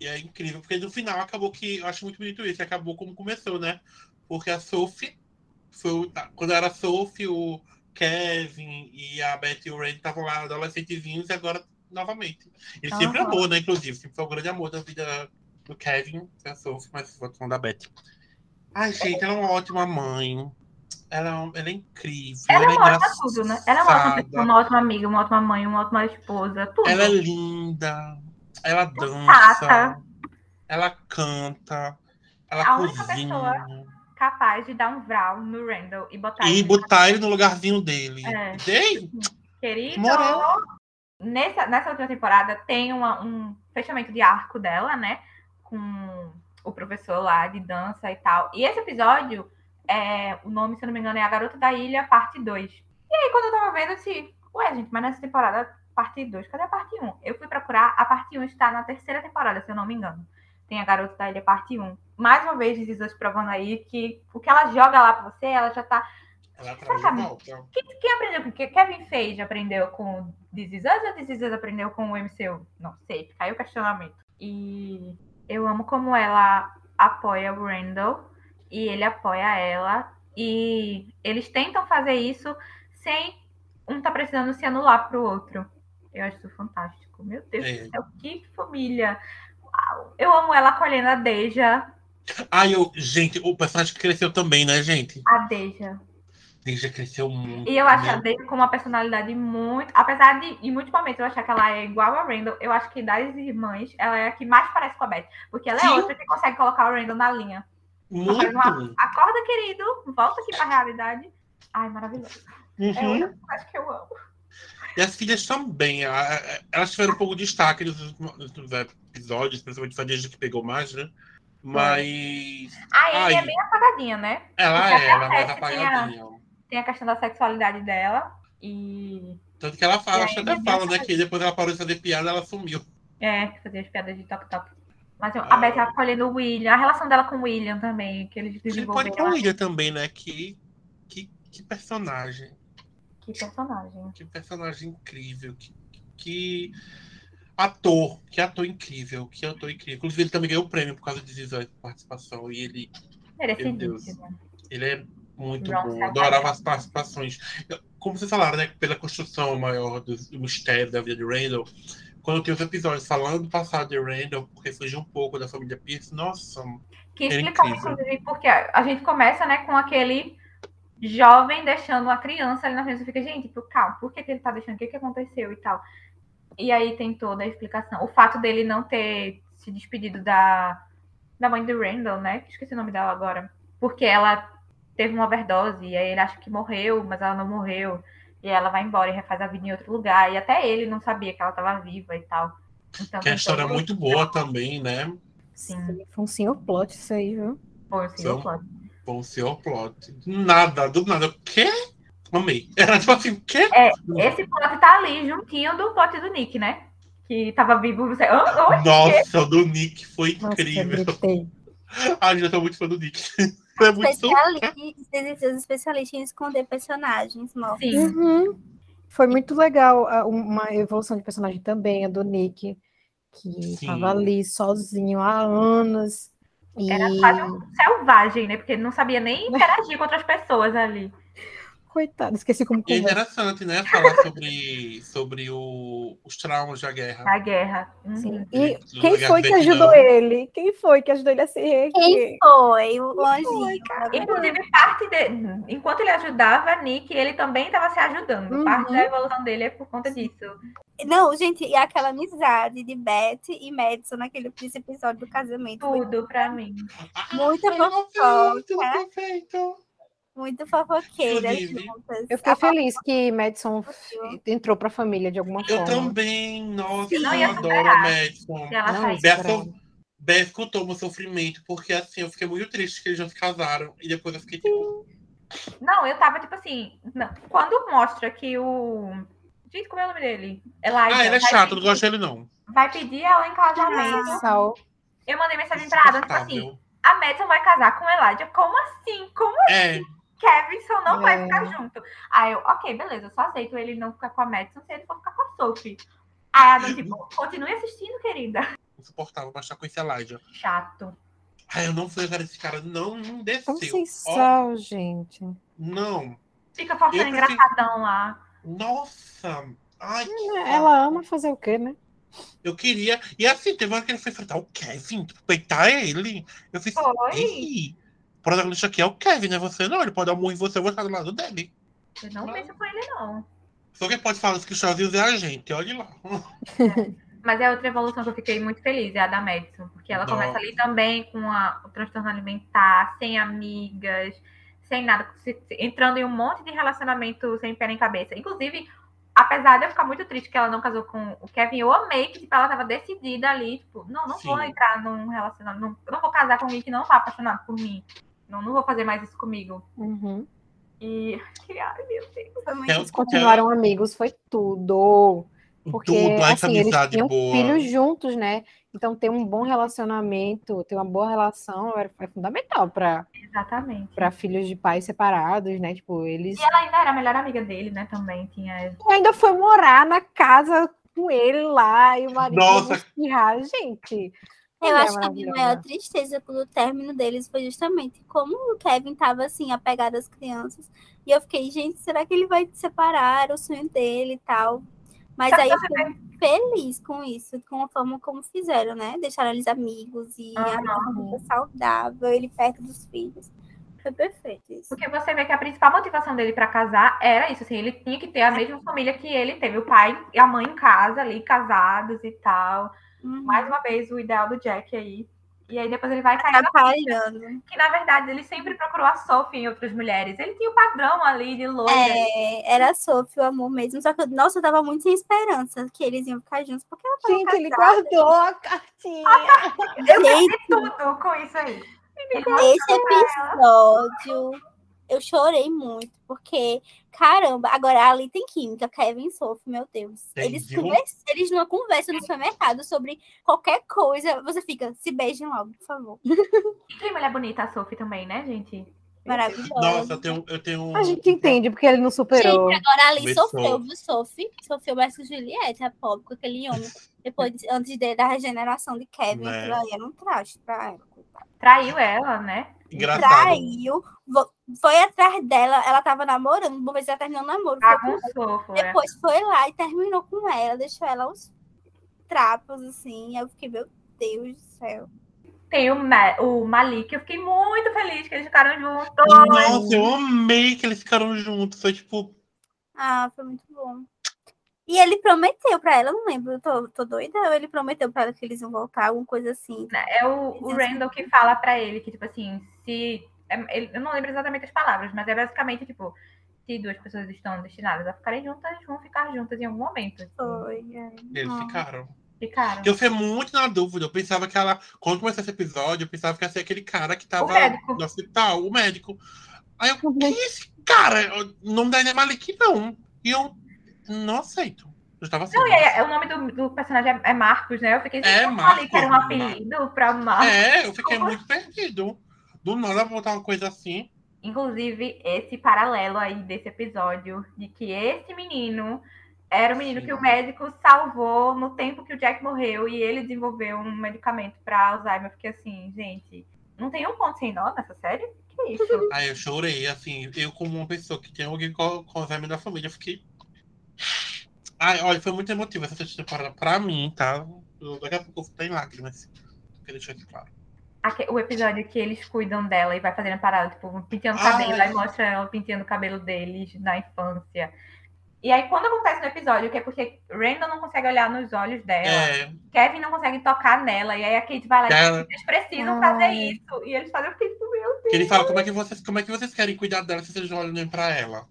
e é incrível, porque no final acabou que. Eu acho muito bonito isso, acabou como começou, né? Porque a Sophie foi. Quando era a Sophie, o Kevin e a Betty e o Ray estavam lá adolescentezinhos e agora novamente. Ele uhum. sempre amou, né? Inclusive, sempre foi o grande amor da vida do Kevin, a Sophie, mas falando da Betty. Ai, gente, ela é uma ótima mãe. Ela, é ela é incrível. Ela, ela é, é ótima tudo, né? Ela é uma ótima pessoa, uma ótima amiga, uma ótima mãe, uma ótima esposa, tudo. Ela é linda. Ela dança. Ela canta. Ela a cozinha capaz de dar um vral no Randall e botar e ele botar ele no lugarzinho dele. É. Dei? Querido, nessa, nessa última temporada tem uma, um fechamento de arco dela, né? Com o professor lá de dança e tal. E esse episódio, é, o nome, se eu não me engano, é A Garota da Ilha, parte 2. E aí, quando eu tava vendo, assim, ué, gente, mas nessa temporada, parte 2, cadê a parte 1? Eu fui procurar, a parte 1 está na terceira temporada, se eu não me engano tem a Garota da Ilha Parte 1. Mais uma vez, Dizes provando aí que o que ela joga lá pra você, ela já tá. Ela quem, quem aprendeu com que Kevin Feige aprendeu com This Is Us ou This Is Us aprendeu com o MCU? Não sei, caiu o questionamento. E eu amo como ela apoia o Randall e ele apoia ela. E eles tentam fazer isso sem um tá precisando se anular pro outro. Eu acho isso fantástico. Meu Deus é. do céu, que família eu amo ela acolhendo a Deja. Ai, eu, gente, o personagem cresceu também, né, gente? A Deja. Deja cresceu muito. E eu acho né? a Deja com uma personalidade muito. Apesar de, em muitos momentos, eu achar que ela é igual a Randall, eu acho que das irmãs, ela é a que mais parece com a Beth. Porque ela é Sim. é outra que consegue colocar o Randall na linha. Muito. Uma, Acorda, querido, volta aqui pra realidade. Ai, maravilhoso. É uhum. É personagem que eu amo. E as filhas também. Elas tiveram um pouco de destaque nos últimos episódios, principalmente a desde que pegou mais, né? Mas. A Amy é bem apagadinha, né? Ela é, ela é mais apagadinha. Tem a, tem a, questão da sexualidade dela. E. Tanto que ela fala, acho que até fala, né? Que depois ela parou de fazer piada, ela sumiu. É, fazer as piadas de toque-toque. Mas a ah. Beth acolhendo o William, a relação dela com o William também, que eles desenvolveram. Pode o William também, né? Que, que, que personagem. Que personagem. Que personagem incrível. Que, que ator. Que ator incrível. Que ator incrível. Inclusive, ele também ganhou o prêmio por causa de de participação. E ele. Meu Deus, ele é muito bom. Adorava as participações. Como vocês falaram, né? Pela construção maior do mistério da vida de Randall. Quando tem os episódios falando do passado de Randall, porque fugiu um pouco da família Pierce, nossa. Que explicar, inclusive, porque a gente começa, né, com aquele jovem deixando uma criança ali na frente. Você fica, gente, por, calma, por que, que ele tá deixando? O que, que aconteceu e tal? E aí tem toda a explicação. O fato dele não ter se despedido da, da mãe do Randall, né? Esqueci o nome dela agora. Porque ela teve uma overdose e aí ele acha que morreu, mas ela não morreu. E ela vai embora e refaz a vida em outro lugar. E até ele não sabia que ela estava viva e tal. Então, que a história é muito boa também, né? Sim. Foi um senhor plot isso aí, viu? Foi um senhor plot. Bom, senhor plot. Nada, do nada. O quê? Amei. Era tipo assim, o quê? É, esse plot tá ali, juntinho do plot do Nick, né? Que tava vivo. Você... Nossa, o do Nick foi incrível. Nossa, Ai, já tô muito fã do Nick. é muito especialista, especialista em esconder personagens mortos. Sim. Uhum. Foi muito legal a- uma evolução de personagem também, a do Nick, que estava ali sozinho há anos. E Era quase um selvagem, né? Porque ele não sabia nem interagir com outras pessoas ali. Coitado, esqueci como E é conversa. interessante, né? Falar sobre, sobre o- os traumas da guerra. Na guerra. Uhum. Sim. E Do quem foi que do ajudou ele? Quem foi que ajudou ele a se reerguer? Quem foi? O. Inclusive, parte de... enquanto ele ajudava Nick, ele também estava se ajudando. Uhum. Parte da evolução dele é por conta disso. Não, gente, e aquela amizade de Beth e Madison naquele nesse episódio do casamento. Foi Tudo pra mim. Muita fofoca. perfeito. Muito fofoqueiras Inclusive, juntas. Eu fiquei A feliz que Madison entrou pra família de alguma Eu forma. também, nossa, Não eu adoro a Madison. Ela Não. Beth, escutou meu sofrimento, porque assim, eu fiquei muito triste que eles já se casaram. E depois eu fiquei tipo, Não, eu tava tipo assim. não, Quando mostra que o. Gente, como é o nome dele? Elijah. ah, ele é chato, pedir- não gosto dele não. Vai pedir ela em casamento. Sal. Eu mandei mensagem pra Adam, tipo assim: a Madison vai casar com Elijah. Como assim? Como É, Kevinson não vai É. ficar junto? Aí eu, ok, beleza, eu só aceito ele não ficar com a Madison se ele for ficar com a Sophie. Aí a Adam, tipo, continue assistindo, querida. insuportável, mas tá com esse Elijah. Chato. Ai, eu não fui cara desse cara, não, não desceu. Como sal, gente. não. Fica forçando Eu prefiro- engraçadão lá. Nossa. Ai, que É, Ela ama fazer o quê, né? Eu queria. E assim, teve uma hora que ele foi enfrentar o Kevin, tipo, peitar ele. Eu fiz. Foi. Protagonista aqui é o Kevin, não é você, não. Ele pode dar um murro em você, eu vou estar do lado dele. Eu não penso com ele, não. Só quem pode falar isso que os sozinhos é a gente, olha lá. Mas é outra evolução que eu fiquei muito feliz, é a da Madison. Porque ela Nossa. começa ali também com a- o transtorno alimentar, sem amigas, sem nada, se- se- entrando em um monte de relacionamento sem pé nem cabeça. Inclusive, apesar de eu ficar muito triste que ela não casou com o Kevin, eu amei que tipo, ela estava decidida ali, tipo, não, não vou Sim. entrar num relacionamento, não, não vou casar com alguém que não tá apaixonado por mim. Não, não vou fazer mais isso comigo. Uhum. E, ai, meu Deus. Foi muito o- Eles continuaram amigos, foi tudo. Porque, Tudo, assim, eles amizade tinham boa. filhos juntos, né? Então, ter um bom relacionamento, ter uma boa relação é, é fundamental para Exatamente. para filhos de pais separados, né? Tipo, eles E ela ainda era a melhor amiga dele, né? Também tinha. E ainda foi morar na casa com ele lá e o marido Nossa. espirrar, gente. Eu mulher acho que a minha maior tristeza pelo término deles foi justamente como o Kevin tava assim, apegado às crianças. E eu fiquei, gente, será que ele vai se separar? O sonho dele e tal. Mas aí eu fiquei feliz com isso, com a forma como fizeram, né? Deixaram eles amigos e a Aham. vida saudável, ele perto dos filhos. Foi perfeito isso. Porque você vê que a principal motivação dele pra casar era isso, assim, ele tinha que ter a mesma família que ele teve, o pai e a mãe em casa ali, casados e tal. Uhum. Mais uma vez, o ideal do Jack aí. E aí depois ele vai cair na que, na verdade, ele sempre procurou a Sophie em outras mulheres. Ele tinha o padrão ali de loira. É, era a Sophie o amor mesmo. Só que, nossa, eu tava muito sem esperança que eles iam ficar juntos. Porque ela tava Gente, ele casada. guardou a cartinha. Eu perdi tudo com isso aí. Ele Esse episódio eu chorei muito, porque, caramba, agora ali tem química, Kevin sofre, meu Deus. Tem, Eles, convers- eles numa conversa no supermercado sobre qualquer coisa, você fica, se beijem logo, por favor. Que mulher bonita a Sophie também, né, gente? Maravilhoso. Nossa, eu tenho, eu tenho um. A gente entende porque ele não superou. Gente, agora ali Começou. sofreu, viu, Sophie? Sofreu mais que Juliette, a pobre, com aquele homem. Depois, de- antes de- da regeneração de Kevin, Né? aquilo aí era um traste pra ela. Traiu ela, né? Engraçado. Traiu, foi atrás dela, ela tava namorando, vou ver se ela terminou o namoro. foi com Bagunçou, foi. Depois foi lá e terminou com ela, deixou ela uns trapos, assim. Eu fiquei, meu Deus do céu. Tem o, Ma o Malik, eu fiquei muito feliz que eles ficaram juntos. Nossa, eu amei que eles ficaram juntos. Foi tipo. Ah, foi muito bom. E ele prometeu pra ela, eu não lembro, eu tô, tô doida, ou ele prometeu pra ela que eles iam voltar, alguma coisa assim. É o, o Randall que fala pra ele que, tipo assim, se. É- ele- eu não lembro exatamente as palavras, mas é basicamente, tipo, se duas pessoas estão destinadas a ficarem juntas, vão ficar juntas em algum momento. Foi. é. Eles ficaram. Ficaram. Eu fiquei muito na dúvida. Eu pensava que ela. Quando começou esse episódio, eu pensava que ia ser aquele cara que tava no hospital, o médico. Aí eu, quem é esse cara? O nome dele é Malik, não. E eu não aceito. Eu estava assim. Não, e aí, o nome do, do personagem é, é Marcos, né? Eu fiquei É eu falei que era um Marcos, apelido pra Marcos. É, eu fiquei Como muito perdido. Do nada voltar uma coisa assim. Inclusive, esse paralelo aí desse episódio, de que esse menino era o menino Sim. que o médico salvou no tempo que o Jack morreu e ele desenvolveu um medicamento para Alzheimer. Porque assim, gente, não tem um ponto sem nó nessa série? Que isso? Aí eu chorei, assim, eu como uma pessoa que tem alguém com, com Alzheimer da família, eu fiquei. Ai, olha, foi muito emotivo essa temporada pra mim, tá? Eu- daqui a pouco eu estar em lágrimas. Queria deixar aqui claro. O episódio que eles cuidam dela e vai fazendo parada, tipo, penteando o Ai. cabelo, aí mostra ela penteando o cabelo deles na infância. E aí, quando acontece no episódio, que é porque Randall não consegue olhar nos olhos dela, É, Kevin não consegue tocar nela, e aí a Kate vai lá e diz, vocês precisam Ai. fazer isso. E eles fazem, eu fiquei tipo, meu Deus, que ele fala como é que vocês, como é que vocês querem cuidar dela se vocês não olham nem pra ela.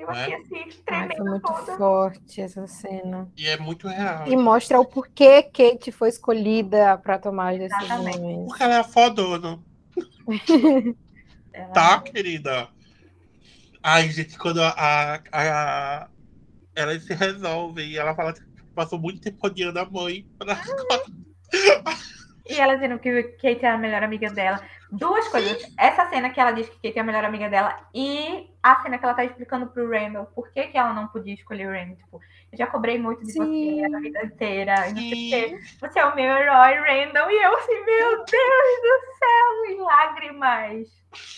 Eu achei assim, Ai, foi tremendo muito toda. forte essa cena. E é muito real. E mostra o porquê Kate foi escolhida para tomar as decisões. Porque ela é fodona. Tá, querida? Ai, gente, quando a, a, a- ela se resolve e ela fala que passou muito tempo odiando a mãe. E ela dizendo que Kate é a melhor amiga dela. Duas coisas. Essa cena que ela diz que Kate é a melhor amiga dela e a cena que ela tá explicando pro Randall por que, que ela não podia escolher o Randall. Tipo, eu já cobrei muito de Sim. você a vida inteira. Não sei o Sim. quê. Você é o meu herói, Randall. E eu assim, meu Deus do céu, e lágrimas.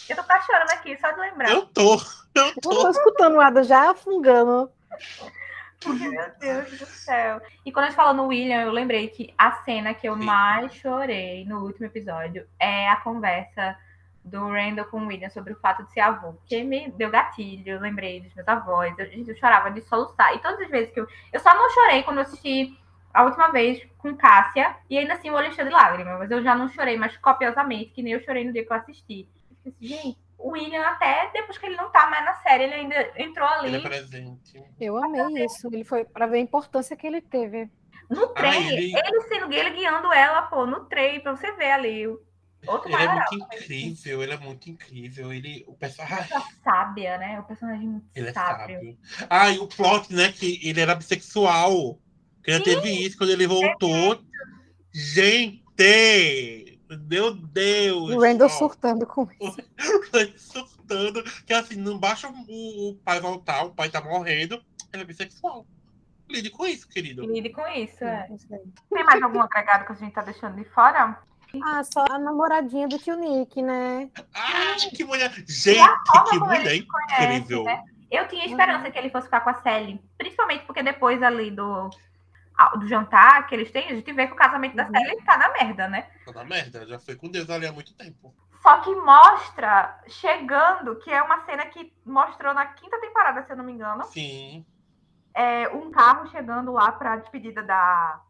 Eu tô quase chorando aqui, só de lembrar. Eu tô, eu Eu tô tô. escutando o Ada já afungando. Porque, meu Deus do céu. E quando a gente fala no William, eu lembrei que a cena que eu Sim. mais chorei no último episódio é a conversa do Randall com o William sobre o fato de ser avô. Que me deu gatilho, eu lembrei dos meus avós. Eu, eu chorava de soluçar. E todas as vezes que eu. Eu só não chorei quando eu assisti a última vez com Cássia. E ainda assim o olho encheu de lágrimas. Mas eu já não chorei mais copiosamente, que nem eu chorei no dia que eu assisti. Eu fiquei assim, gente, o William, até depois que ele não tá mais na série, ele ainda entrou ali. Ele é presente. Eu amei isso. Ele foi para ver a importância que ele teve. No trem, Ah, ele... ele- sendo ele guiando ela, pô, no trem, pra você ver ali. o Outro Ele é muito incrível, ele é muito incrível. Ele, o personagem, sábia, né? O personagem muito ele é sábio. sábio. Ah, e o plot, né? Que ele era bissexual. Que ele teve isso quando ele voltou. Gente! Meu Deus! O Randall ó, surtando com isso. Randall surtando. Que assim, não basta o, o pai voltar, o pai tá morrendo. Ele é bissexual. Lide com isso, querido. Lide com isso, é. Tem mais algum agregado que a gente tá deixando de fora? Ah, só a namoradinha do tio Nick, né? Ai, que mulher! Gente, que como ele mulher incrível! né? Eu tinha esperança que ele fosse ficar com a Sally. Principalmente porque depois ali do, ah, do jantar que eles têm, a gente vê que o casamento da Uhum. Sally tá na merda, né? Tá na merda, já foi com Deus ali há muito tempo. Só que mostra chegando, que é uma cena que mostrou na quinta temporada, se eu não me engano. Sim. é, um carro chegando lá para a despedida da,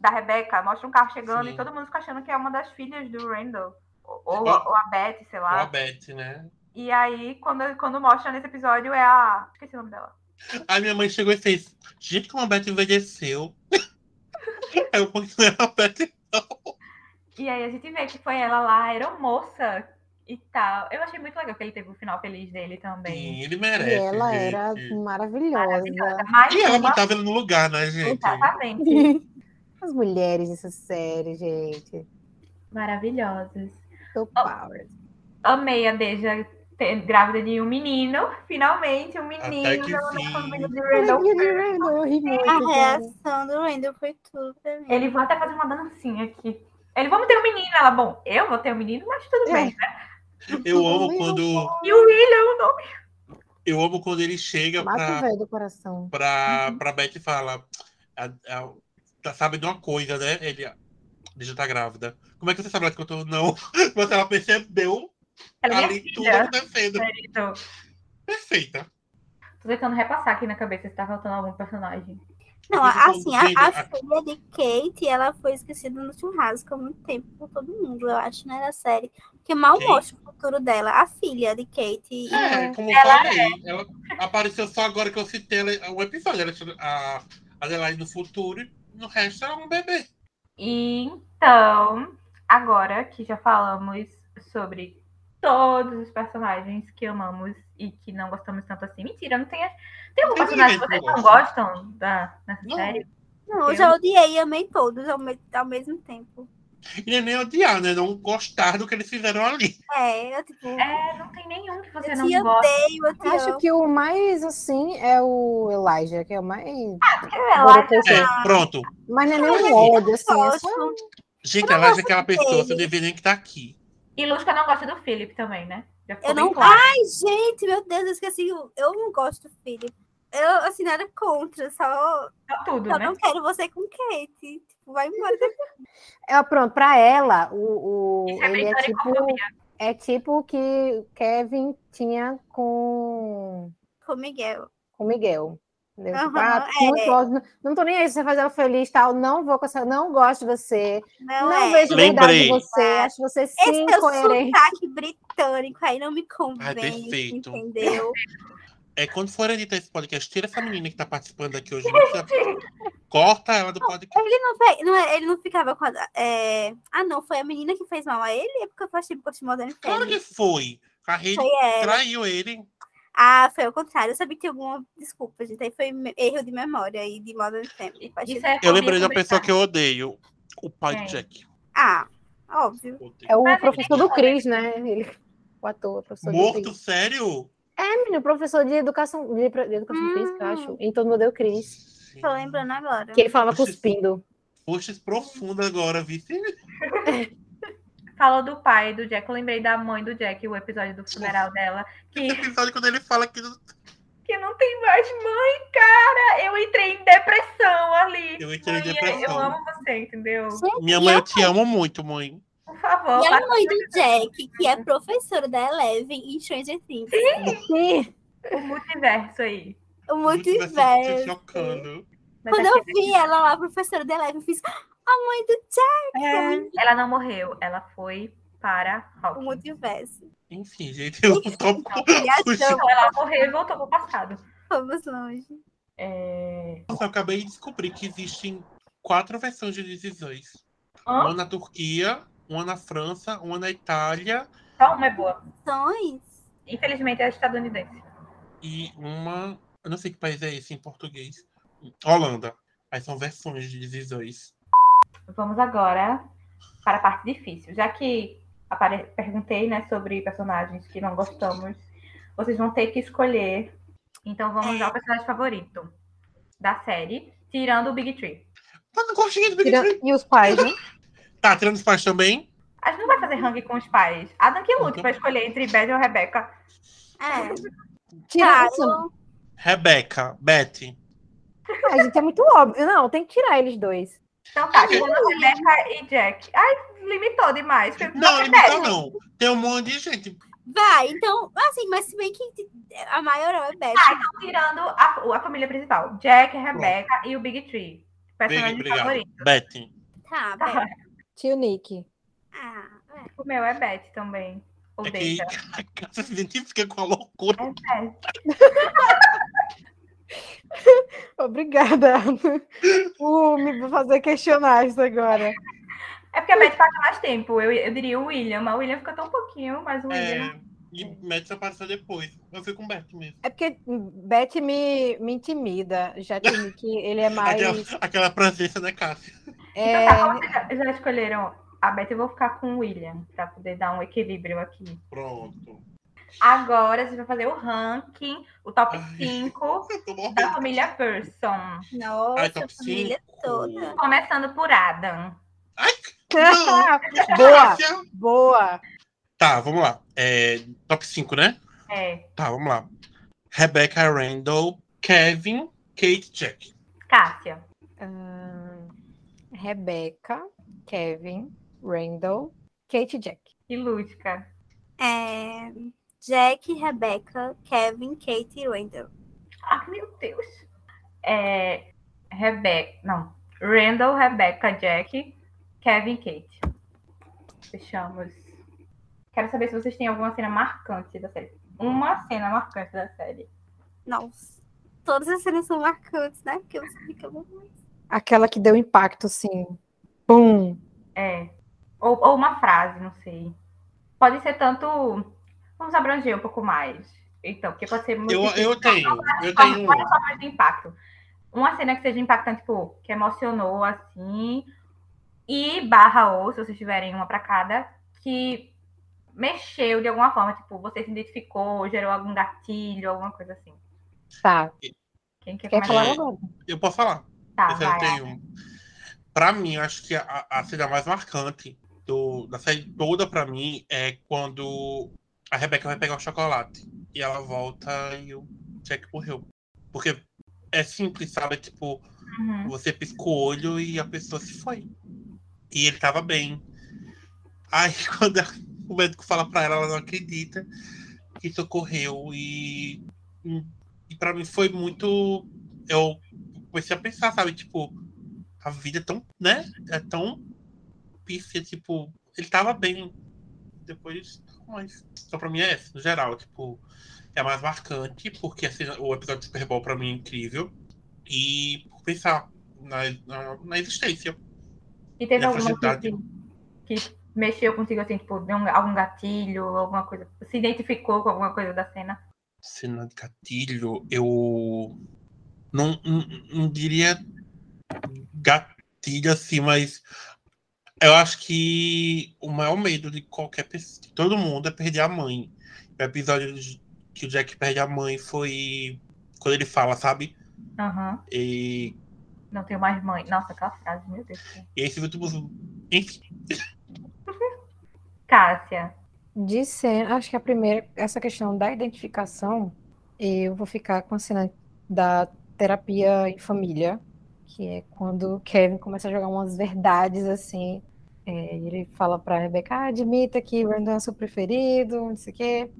da Rebeca. Mostra um carro chegando Sim. e todo mundo fica achando que é uma das filhas do Randall. Ou, ou, ou a Beth, sei lá. a Beth, né? E aí, quando, quando mostra nesse episódio, é a. Esqueci o nome dela. Aí minha mãe chegou e fez: Gente, como a Beth envelheceu. Aí eu falei: Não é a Beth, não. E aí a gente vê que foi ela lá, era moça e tal. Eu achei muito legal que ele teve o final feliz dele também. Sim, ele E merece. ela gente. era Maravilhosa. maravilhosa. E ela uma. botava ele no lugar, né, gente? Exatamente. As mulheres dessa série, gente. Maravilhosas. So powers. Amei a Deja grávida de um menino. Finalmente, um Até menino. que na sim. família de Randall. De Randall, muito, A reação do Randall foi tudo pra mim. Ele vai até fazer uma dancinha aqui. Ele, vamos ter um menino. Ela, bom, eu vou ter um menino, mas tudo É. bem, né? Eu amo quando. E o William, o nome. Eu amo quando ele chega Mata o pra, velho do coração. pra, pra Beth e fala. a- a- tá sabe de uma coisa, né? Ele. Deixa eu tá grávida. Como é que você sabe que eu tô. Não. Mas ela percebeu Ela é minha ali tudo filha. acontecendo. querido. Perfeita. Tô tentando repassar aqui na cabeça se tá faltando algum personagem. Não, assim, a, a filha de Kate, ela foi esquecida no churrasco há muito tempo por todo mundo, eu acho, né, da série. Porque mal mostra o futuro dela, a filha de Kate. É, como eu Ela falei, ela apareceu só agora que eu citei o episódio. Ela, tinha a Adelaide no futuro e no resto era um bebê. Então, agora que já falamos sobre todos os personagens que amamos e que não gostamos tanto assim. Mentira, não tem. Tem algum personagem que vocês não gosta. gostam da, nessa Não. série? Não, eu já odiei e amei todos ao, me- ao mesmo tempo. E é nem odiar, né? Não gostar do que eles fizeram ali. É, eu tipo, É, não tem nenhum que você eu não te gosta. odeio, eu te Acho amo. que o mais, assim, é o Elijah, que é o mais... Ela Borocochô. É, pronto. Mas não é nem um ódio, assim, é. Gente, Eu ela é aquela pessoa, você deveria que tá aqui. E Lusca não gosta do Philip também, né? Eu não- claro. Ai, gente, meu Deus, eu esqueci. Eu não gosto do Philip. Eu, assim, nada contra, só. Só tudo, Eu né? não quero você com Kate. Tipo, vai embora daqui. É, pronto, pra ela, o, o, Isso é ele é tipo, é tipo o que Kevin tinha com com o Miguel. com Miguel. Tipo, ah, muito é. gosto, não, não tô nem aí se você fazer ela feliz, tal, não vou com essa, não gosto de você, Não, não é. vejo verdade Lembrei. em você, acho você Esse sim teu incoerente. sotaque britânico aí não me convém, perfeito. entendeu? É quando for editar esse podcast, tira essa menina que tá participando aqui hoje. Você corta ela do podcast. Ele não, não é- ele não ficava com a. é, Ah, não, foi a menina que fez mal a ele? É porque eu achei que eu Modern Claro que foi. A rede traiu ele. Ah, foi ao contrário. Eu sabia que tinha alguma. Desculpa, gente. Aí foi erro de memória aí de Modern Family. É Eu lembrei da pessoa que eu odeio. O pai Quem? de Jack. Ah, óbvio. Odeio. É o Mas professor do Cris, né? Ele, o ator, o professor do Morto, sério? É, menino, professor de educação, de, de educação física, eu acho. Todo mundo deu Cris. Tô lembrando agora. Que ele falava Oxe, cuspindo. Poxa, profundo agora, vice. Falou do pai do Jack. Eu lembrei da mãe do Jack, o episódio do funeral dela. Que, Esse episódio quando ele fala que que não tem mais mãe, cara. Eu entrei em depressão ali. eu entrei em Mãe, depressão. Eu amo você, entendeu? Gente, Minha e mãe, eu te amo muito, mãe. Por favor. E a mãe do Jack, que é professora da Eleven em Stranger Things. Sim. o multiverso aí. O Vai se multiverso. chocando. Quando eu aqui- vi ela lá, professora da Eleven, eu fiz a mãe do Jack, Ela não morreu, ela foi para o Hawkins. multiverso. Enfim, gente, eu tô Então ela morreu e voltou pro passado. vamos longe. É... Nossa, eu acabei de descobrir que existem quatro versões de This? Uma na Turquia, uma na França, uma na Itália Só uma é boa. Sons. Infelizmente é estadunidense. e uma. Eu não sei que país é esse em português. Holanda. Aí são versões de This. Vamos agora para a parte difícil. Já que apare... perguntei né, sobre personagens que não gostamos, vocês vão ter que escolher. Então vamos ao personagem favorito da série, tirando o Big Tree. Mas não gostei do Big Tira- Tree. E os pais, né? Tá, tirando os pais também? A gente não vai fazer ranking com os pais. Adam que lute para escolher entre Beth ou Rebecca. É. Tira, assim, eu- Rebecca, Betty. a gente é muito óbvio. Não, tem que tirar eles dois. Então tá, tirando Rebecca e Jack. Ai, limitou demais. Não, Beth. não. Tem um monte de gente. Vai, então, assim, mas se bem que a maior é Beth. Ah, então tirando a, a família principal. Jack, Rebecca e o Big Tree. Personagem Obrigado. favorito. Betty. Tá, Tá. Beth. Tio Nick. Ah, é. O meu é Beth também. Ou É que deixa. a casa se identifica com a loucura. É Beth. Obrigada por me fazer questionar isso agora. É porque a Beth passa mais tempo. Eu, eu diria o William, mas o William fica tão pouquinho, mas o William. É, e Betty apareceu depois. Eu fui com Betty mesmo. É porque Beth me, me intimida. Já Nick, ele é mais. Aquela, aquela presença, né, Cássia? é, Então tá, já escolheram a Beth, eu vou ficar com o William, pra poder dar um equilíbrio aqui. Pronto. Agora a gente vai fazer o ranking, o top Ai. 5 Eu tô da família Person. Nossa, Ai, a família 5. toda. Começando por Adam. boa, Cássia. boa. Tá, vamos lá. É, top 5, né? É, Tá, vamos lá. Rebecca Randall, Kevin, Kate, Jack. Cássia. Ahn, Rebecca, Kevin, Randall, Kate Jack. E Lúdica. É, Jack, Rebecca, Kevin, Kate e Wendell. Ai, meu Deus. É, Rebeca. Não. Randall, Rebecca, Jack, Kevin, Kate. Fechamos. Quero saber se vocês têm alguma cena marcante da série. Uma cena marcante da série. Nossa. Todas as cenas são marcantes, né? Porque você fica muito. Aquela que deu impacto, assim. Pum. É. Ou, ou uma frase, não sei. Pode ser tanto. Vamos abranger um pouco mais. Então, porque pode ser muito. Eu, eu tenho, eu tenho. olha só mais do impacto. Uma cena que seja impactante, tipo, que emocionou assim. e barra ou, se vocês tiverem uma para cada, que mexeu de alguma forma, tipo, você se identificou, gerou algum gatilho, alguma coisa assim. Tá. Quem quer, Quer começar? falar É, agora? Eu posso falar. Tá, eu vai. tenho. Pra mim, eu acho que a, a cena mais marcante do, da série toda, pra mim, é quando a Rebeca vai pegar o chocolate. E ela volta e o Jack morreu. Porque é simples, sabe? Tipo, Uhum. você pisca o olho e a pessoa se foi. E ele tava bem. Aí quando o médico fala pra ela, ela não acredita que isso ocorreu. E, e para mim foi muito. Eu comecei a pensar, sabe? Tipo, a vida é tão, né? É tão pífia, tipo, ele tava bem. Depois, mas só pra mim é essa, no geral, tipo, é a mais marcante, porque assim, o episódio de Super Bowl pra mim é incrível. E por pensar na, na, na existência. E teve alguma coisa que, que mexeu contigo, assim, tipo, deu um- algum gatilho, alguma coisa, se identificou com alguma coisa da cena? Cena de gatilho, eu não, não, não diria gatilho assim, mas eu acho que o maior medo de qualquer pessoa, de todo mundo, é perder a mãe. O episódio de- que o Jack perde a mãe foi quando ele fala, sabe? Aham. E, Não tenho mais mãe. Nossa, aquela frase, meu Deus. e esse último. Enfim, Cássia. De cena, acho que a primeira, essa questão da identificação, eu vou ficar com a cena da terapia em família, que é quando o Kevin começa a jogar umas verdades assim. É, ele fala pra Rebecca, ah, admita que Brandon é seu preferido, não sei o quê.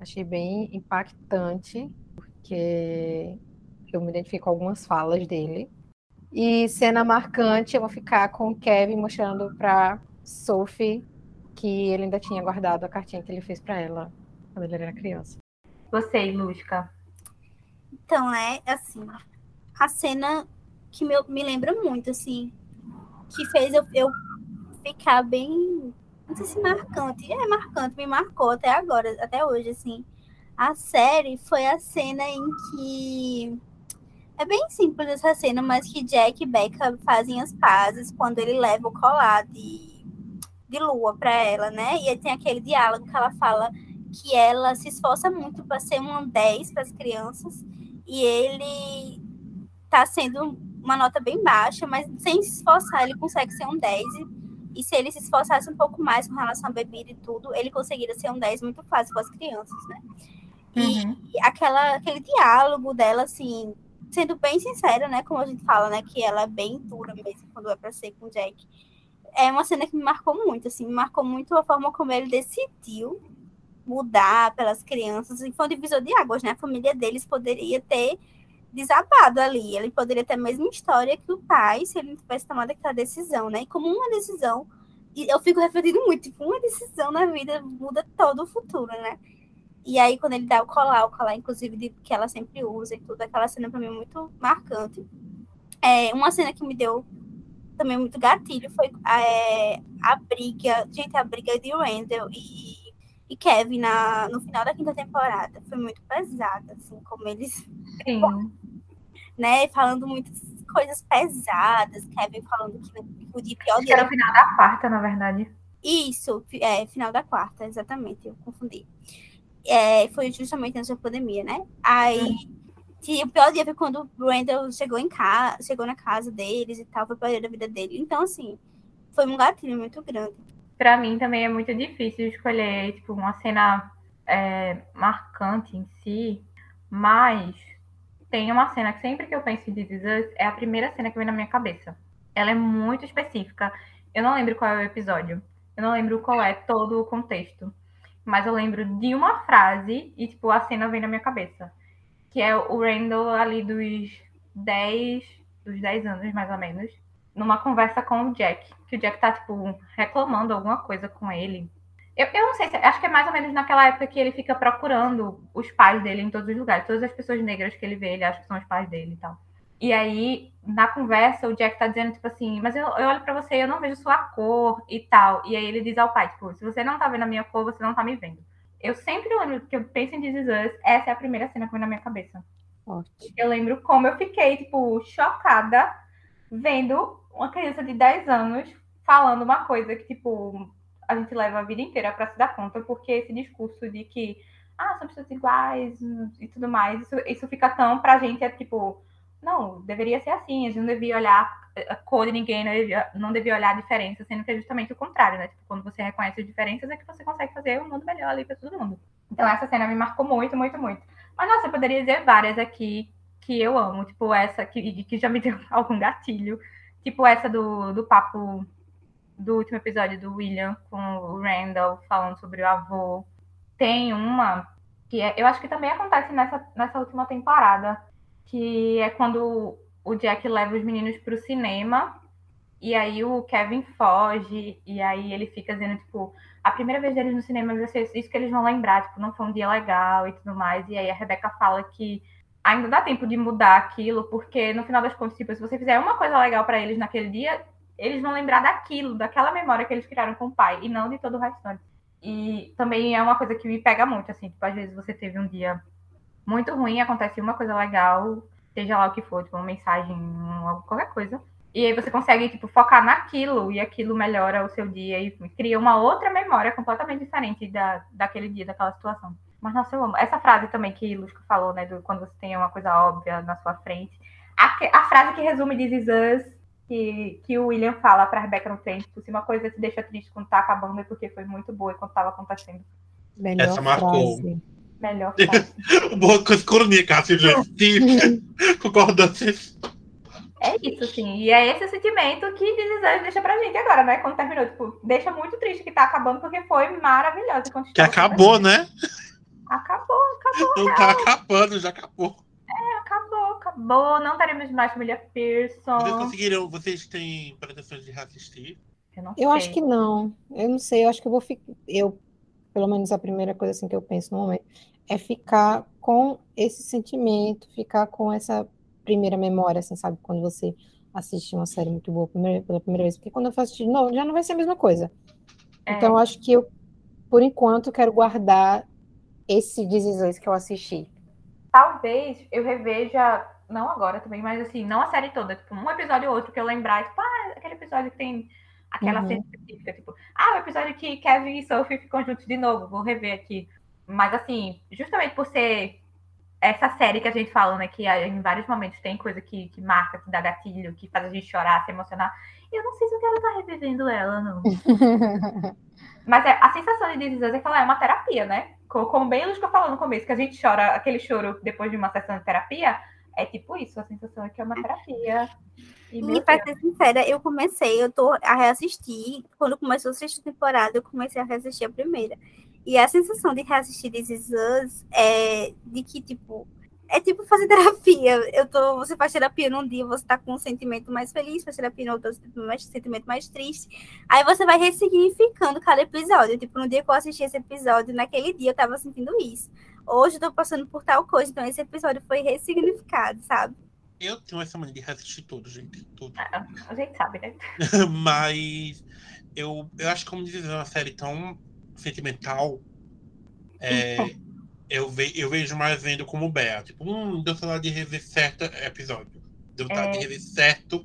Achei bem impactante, porque eu me identifico com algumas falas dele. E cena marcante, eu vou ficar com o Kevin mostrando pra Sophie que ele ainda tinha guardado a cartinha que ele fez pra ela quando ele era criança. Você, Lusca. Então, né, assim, a cena que me, me lembra muito, assim, que fez eu, eu ficar bem, não sei se marcante, é marcante, me marcou até agora, até hoje, assim. A série foi a cena em que é bem simples essa cena, mas que Jack e Becca fazem as pazes quando ele leva o colar de, de lua pra ela, né? E aí tem aquele diálogo que ela fala que ela se esforça muito para ser um 10 para as crianças e ele tá sendo uma nota bem baixa, mas sem se esforçar ele consegue ser um 10. E, se ele se esforçasse um pouco mais com relação à bebida e tudo, ele conseguiria ser um 10 muito fácil com as crianças, né? E, Uhum. e aquela, aquele diálogo dela, assim, sendo bem sincera, né? Como a gente fala, né? Que ela é bem dura mesmo quando é pra ser com o Jack. É uma cena que me marcou muito, assim, me marcou muito a forma como ele decidiu mudar pelas crianças. E foi um divisor de águas, né? A família deles poderia ter desabado ali. Ele poderia ter a mesma história que o pai, se ele não tivesse tomado aquela decisão, né? E como uma decisão, eu fico refletindo muito, tipo, uma decisão na vida muda todo o futuro, né? E aí, quando ele dá o colar, o colar, inclusive, de, que ela sempre usa e tudo, aquela cena pra mim é muito marcante. É, uma cena que me deu também muito gatilho foi é, a briga, gente, a briga de Randall e, e Kevin na, no final da quinta temporada. Foi muito pesada, assim, como eles Sim. Né, falando muitas coisas pesadas, Kevin falando que o de pior Acho que era o final da quarta, na verdade. Isso, é, final da quarta, exatamente, eu confundi. É, foi justamente antes da pandemia, né? Aí, que o pior dia foi quando o Randall chegou em casa, chegou na casa deles e tal, foi o pior dia da vida dele. Então, assim, foi um gatilho muito grande. Pra mim também é muito difícil escolher, tipo, uma cena é, marcante em si, mas tem uma cena que sempre que eu penso em This é a primeira cena que vem na minha cabeça. Ela é muito específica. Eu não lembro qual é o episódio. Eu não lembro qual é todo o contexto. Mas eu lembro de uma frase e, tipo, a cena vem na minha cabeça. Que é o Randall ali dos 10, dos 10 anos, mais ou menos, numa conversa com o Jack. Que o Jack tá, tipo, reclamando alguma coisa com ele. Eu, eu não sei, se, acho que é mais ou menos naquela época que ele fica procurando os pais dele em todos os lugares. Todas as pessoas negras que ele vê, ele acha que são os pais dele e tal. E aí, na conversa, o Jack tá dizendo, tipo assim, mas eu, eu olho pra você e eu não vejo sua cor e tal. E aí ele diz ao pai, tipo, se você não tá vendo a minha cor, você não tá me vendo. Eu sempre lembro que eu penso em This Is Us, essa é a primeira cena que vem na minha cabeça. Ótimo. Eu lembro como eu fiquei, tipo, chocada vendo uma criança de 10 anos falando uma coisa que, tipo, a gente leva a vida inteira para se dar conta, porque esse discurso de que, ah, somos todos iguais e tudo mais, isso, isso fica tão pra gente, é tipo, não, deveria ser assim, a gente não devia olhar a cor de ninguém, não devia, não devia olhar a diferença, sendo que é justamente o contrário, né? Tipo, quando você reconhece as diferenças, é que você consegue fazer um mundo melhor ali para todo mundo. Então, essa cena me marcou muito, muito, muito. Mas, nossa, eu poderia dizer várias aqui que eu amo, tipo, essa que, que já me deu algum gatilho, tipo, essa do, do papo do último episódio do William com o Randall falando sobre o avô. Tem uma que é, eu acho que também acontece nessa, nessa última temporada, que é quando o Jack leva os meninos para o cinema e aí o Kevin foge e aí ele fica dizendo tipo a primeira vez deles no cinema vai ser isso que eles vão lembrar, tipo, não foi um dia legal e tudo mais. E aí a Rebeca fala que ainda dá tempo de mudar aquilo, porque no final das contas, tipo, se você fizer uma coisa legal para eles naquele dia, eles vão lembrar daquilo, daquela memória que eles criaram com o pai, e não de todo o restante. E também é uma coisa que me pega muito, assim, tipo, às vezes você teve um dia muito ruim, acontece uma coisa legal, seja lá o que for, tipo, uma mensagem, qualquer coisa. E aí você consegue, tipo, focar naquilo e aquilo melhora o seu dia e cria uma outra memória completamente diferente da, daquele dia, daquela situação. Mas, nossa, eu amo. Essa frase também que Lusco falou, né, do quando você tem uma coisa óbvia na sua frente. A, a frase que resume Is Us, que, que o William fala pra Rebecca no trem, tipo, se uma coisa te deixa triste quando tá acabando é porque foi muito boa quando tava acontecendo. Melhor Essa marcou. frase. Melhor frase. Boa coisa Cássio, gente. Concordância. É isso, assim. E é esse o sentimento que This deixa pra gente agora, né? Quando terminou. Tipo, deixa muito triste que tá acabando, porque foi maravilhoso. Que acabou, né? Acabou, acabou. Não tá acabando, já acabou. Acabou. Não teremos mais família Pearson. Vocês conseguiram, vocês têm pretensões de reassistir? Eu, não Eu sei. acho que não. Eu não sei, eu acho que eu vou ficar. Eu, pelo menos a primeira coisa assim que eu penso no momento é ficar com esse sentimento, ficar com essa primeira memória, assim, sabe? Quando você assiste uma série muito boa primeira- pela primeira vez. Porque quando eu for assistir de novo, já não vai ser a mesma coisa. É. Então, eu acho que eu, por enquanto, quero guardar esse This que eu assisti. Talvez eu reveja, não agora também, mas assim, não a série toda. Tipo, um episódio ou outro que eu lembrar, tipo, ah, aquele episódio que tem aquela Uhum. cena específica. Tipo, ah, o episódio que Kevin e Sophie ficam juntos de novo, vou rever aqui. Mas assim, justamente por ser essa série que a gente fala, né, que em vários momentos tem coisa que, que marca, que dá gatilho, que faz a gente chorar, se emocionar. Eu não sei se eu quero estar revivendo ela, não. Mas é, a sensação de This Us é que ela é uma terapia, né? Co- Como bem Luz que eu falou no começo, que a gente chora aquele choro depois de uma sessão de terapia, é tipo isso, a sensação é que é uma terapia. E, E pra ser sincera, eu comecei, eu tô a reassistir. Quando começou a sexta temporada, eu comecei a reassistir a primeira. E a sensação de reassistir This Is Us é de que, tipo, é tipo fazer terapia. Eu tô, você faz terapia num dia, você tá com um sentimento mais feliz, faz terapia no outro, um mais, sentimento mais triste. Aí você vai ressignificando cada episódio. Tipo, no dia que eu assisti esse episódio, naquele dia eu tava sentindo isso. Hoje eu tô passando por tal coisa, então esse episódio foi ressignificado, sabe? Eu tenho essa mania de reassistir tudo, gente. Tudo. a gente sabe, né? Mas eu, eu acho que como dizer uma série tão sentimental, é, eu, ve, eu vejo mais vendo como Bea. Tipo, hum, deu saudade de rever certo episódio. Deu vontade É. de rever certo.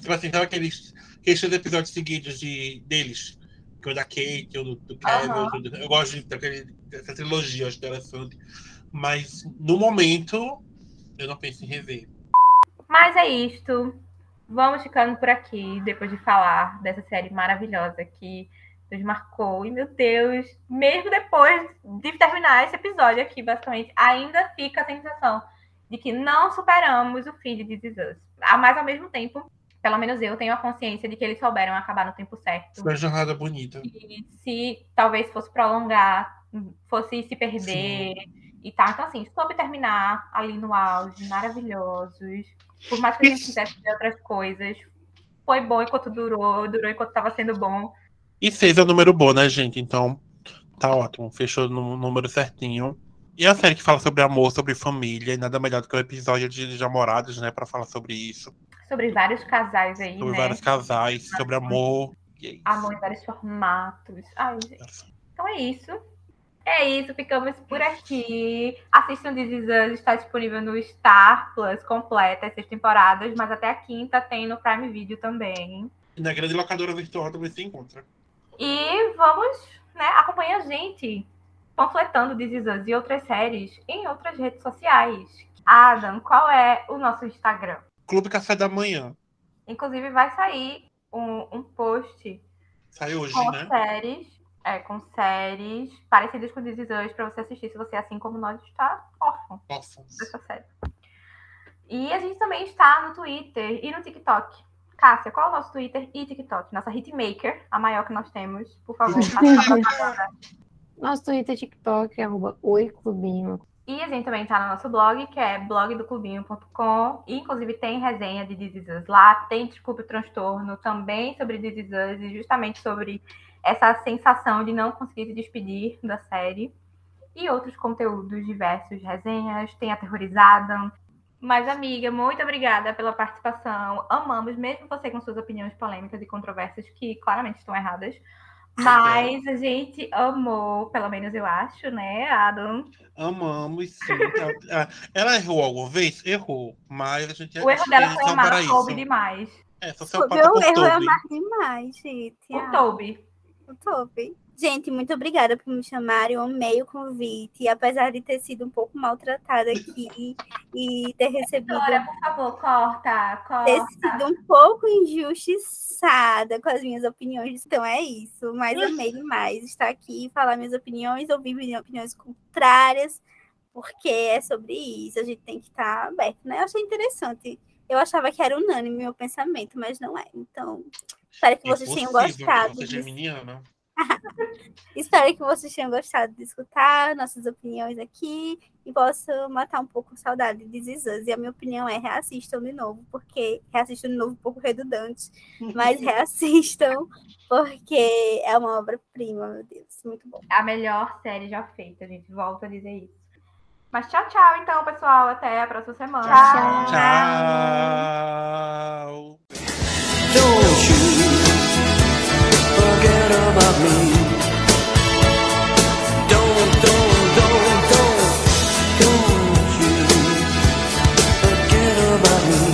Tipo assim, sabe aqueles, aqueles episódios seguidos de, deles? Que o da Kate, o do, do Kevin. Do- Eu gosto daquele, dessa trilogia, acho interessante. Mas no momento, eu não penso em rever. Mas é isto. Vamos ficando por aqui, depois de falar dessa série maravilhosa que nos marcou. E, meu Deus, mesmo depois de terminar esse episódio aqui, basicamente, ainda fica a sensação de que não superamos o fim de This Is Us. Mas, ao mesmo tempo, pelo menos eu tenho a consciência de que eles souberam acabar no tempo certo. Foi uma jornada bonita. E se talvez fosse prolongar, fosse se perder e tal. Então, assim, soube terminar ali no auge, maravilhosos. Por mais que a gente quisesse ver outras coisas, foi bom enquanto durou, durou enquanto estava sendo bom. E seis é um número bom, né, gente? Então, tá ótimo. Fechou no número certinho. E a série que fala sobre amor, sobre família, e nada melhor do que o episódio de namorados, né, pra falar sobre isso. Sobre vários casais aí, Sobre né? vários casais, sobre amor. É. Amor em vários formatos. Ai, gente. Então é isso. É isso, ficamos por aqui. Assistam This Is Us, está disponível no Star Plus completa, as seis temporadas, mas até a quinta tem no Prime Video também. E na grande locadora virtual também se encontra. E vamos, né, acompanha a gente panfletando This Is Us e outras séries em outras redes sociais. Adam, qual é o nosso Instagram? Clube Café da Manhã. Inclusive vai sair um, um post Sai hoje, com né? séries, é, com séries parecidas com This Is Us pra você assistir se você, assim como nós, está órfão dessa série. E a gente também está no Twitter e no TikTok. Cássia, qual é o nosso Twitter e TikTok? Nossa hitmaker, a maior que nós temos. Por favor. Nosso Twitter, TikTok, arroba Oi Clubinho. E a gente também tá no nosso blog, que é blogdoclubinho.com. E, inclusive, tem resenha de Us lá. Tem Desculpe o Transtorno também sobre Us. E justamente sobre essa sensação de não conseguir se despedir da série. E outros conteúdos diversos, resenhas. Tem Aterrorizada. Mas, amiga, muito obrigada pela participação. Amamos, mesmo você com suas opiniões polêmicas e controversas, que claramente estão erradas. Mas a gente amou, pelo menos eu acho, né, Adam? Amamos, sim. Ela- errou alguma vez? Errou. Mas a gente O erro dela eles foi amar Toby demais. É, só se eu O meu erro é amar demais, gente. O Toby. Toby. Gente, muito obrigada por me chamarem. Eu amei o convite. Apesar de ter sido um pouco maltratada aqui e ter recebido Dora, por favor, corta, ter corta. sido um pouco injustiçada com as minhas opiniões. Então é isso. Mas amei demais estar aqui, falar minhas opiniões, ouvir minhas opiniões contrárias, porque é sobre isso. A gente tem que estar aberto, né? Eu achei interessante. Eu achava que era unânime meu pensamento, mas não é. Então, espero que vocês tenham gostado. Você é de- geminiana. Espero que vocês tenham gostado de escutar nossas opiniões aqui e possa matar um pouco a saudade de Us. E a minha opinião é reassistam de novo, porque reassistam de novo um pouco redundante, mas reassistam porque é uma obra-prima, meu Deus, muito bom. A melhor série já feita, a gente volta a dizer isso. Mas tchau, tchau, então, pessoal. Até a próxima semana. Tchau. Tchau. Don't you forget about me. Don't, don't, don't, don't, don't you forget about me.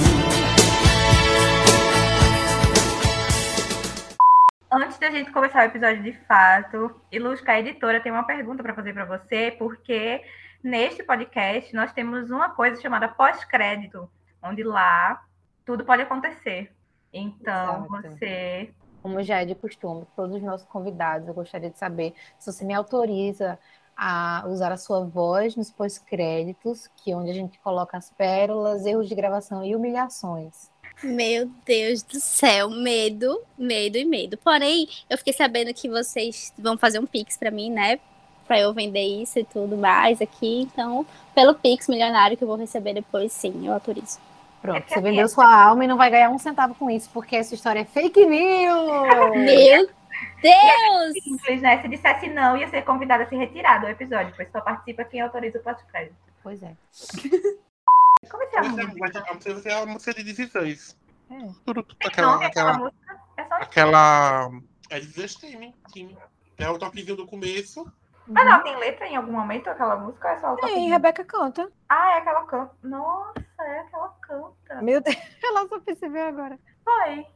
Antes da gente começar o episódio de fato, Ilusca, a editora, tem uma pergunta para fazer para você, porque neste podcast nós temos uma coisa chamada pós-crédito, onde lá tudo pode acontecer. Então, Exato. você. Como já é de costume, todos os nossos convidados, eu gostaria de saber se você me autoriza a usar a sua voz nos pós-créditos, que é onde a gente coloca as pérolas, erros de gravação e humilhações. Meu Deus do céu, medo, medo e medo. Porém, eu fiquei sabendo que vocês vão fazer um Pix pra mim, né? Pra eu vender isso e tudo mais aqui. Então, pelo Pix milionário que eu vou receber depois, sim, eu autorizo. Pronto, que você assim, vendeu sua alma e não vai ganhar um centavo com isso, porque essa história é fake news! Meu Deus! Simples, né? Se dissesse não, ia ser convidada a se retirar do episódio, pois só participa quem autoriza o pós-crédito. Pois é. Como é que é a música? vai ser a música de 16. É. Aquela, aquela aquela, música? É só aquela. É 16 time, time. É o toquezinho do começo. Mas ela tem letra em algum momento, aquela música? Ou é só Tem, toquinho? Rebeca canta. Ah, é aquela canta. Nossa, é aquela canta. Meu Deus, ela só percebeu agora. Foi.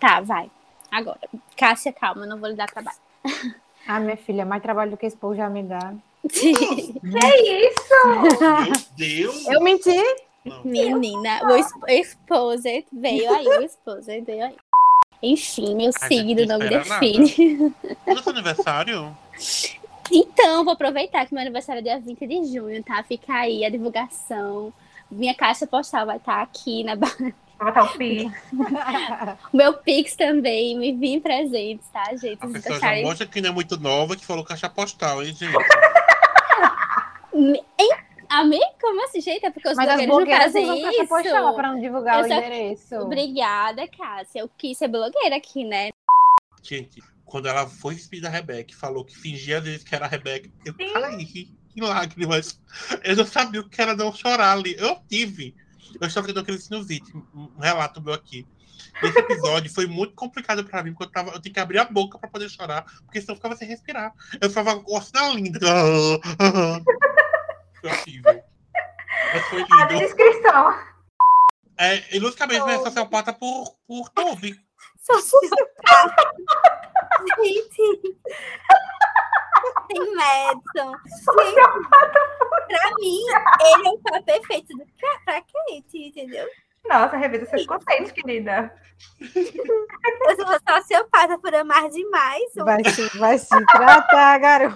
Tá, vai. Agora, Cássia, calma, eu não vou lhe dar trabalho. Ah, minha filha, mais trabalho do que esse povo já me dá. Que isso? Meu Deus! Eu menti? Não. Menina, o Exposed veio aí, o Exposed veio aí. Enfim, meu signo não me define. Quando é seu aniversário? Então, vou aproveitar que meu aniversário é dia 20 de junho, tá? Fica aí a divulgação. Minha caixa postal vai estar aqui na ba- Vou botar o pi. O meu Pix também, me enviem presentes, tá, gente? A pessoa já mostra que não é muito nova, que falou caixa postal, hein, gente? Amém? Como assim, gente? É porque os Mas blogueiros não fazem caixa postal isso. para não divulgar Eu o só- endereço. Obrigada, Cássia. Eu quis ser blogueira aqui, né? Gente, quando ela foi despedir da Rebeca e falou que fingia às vezes que era a Rebeca, eu Sim. caí em lágrimas. Eu não sabia o que era não chorar ali. Eu tive. Eu estava tendo aquele sinusite, um relato meu aqui. Esse episódio foi muito complicado pra mim, porque eu, tava, eu tinha que abrir a boca pra poder chorar, porque senão eu ficava sem respirar. Eu ficava com a linda. Foi horrível. Mas foi A lindo. descrição. É, ilusicamente, é sociopata por, por Toby. Sociopata. Gente. Tem Madison. Gente, pra mim, ele é o par perfeito do- pra, pra Kate, entendeu? Nossa, revisa seus conceitos, querida. Eu sou sociopata por amar demais. Vai se, vai se tratar, garoto.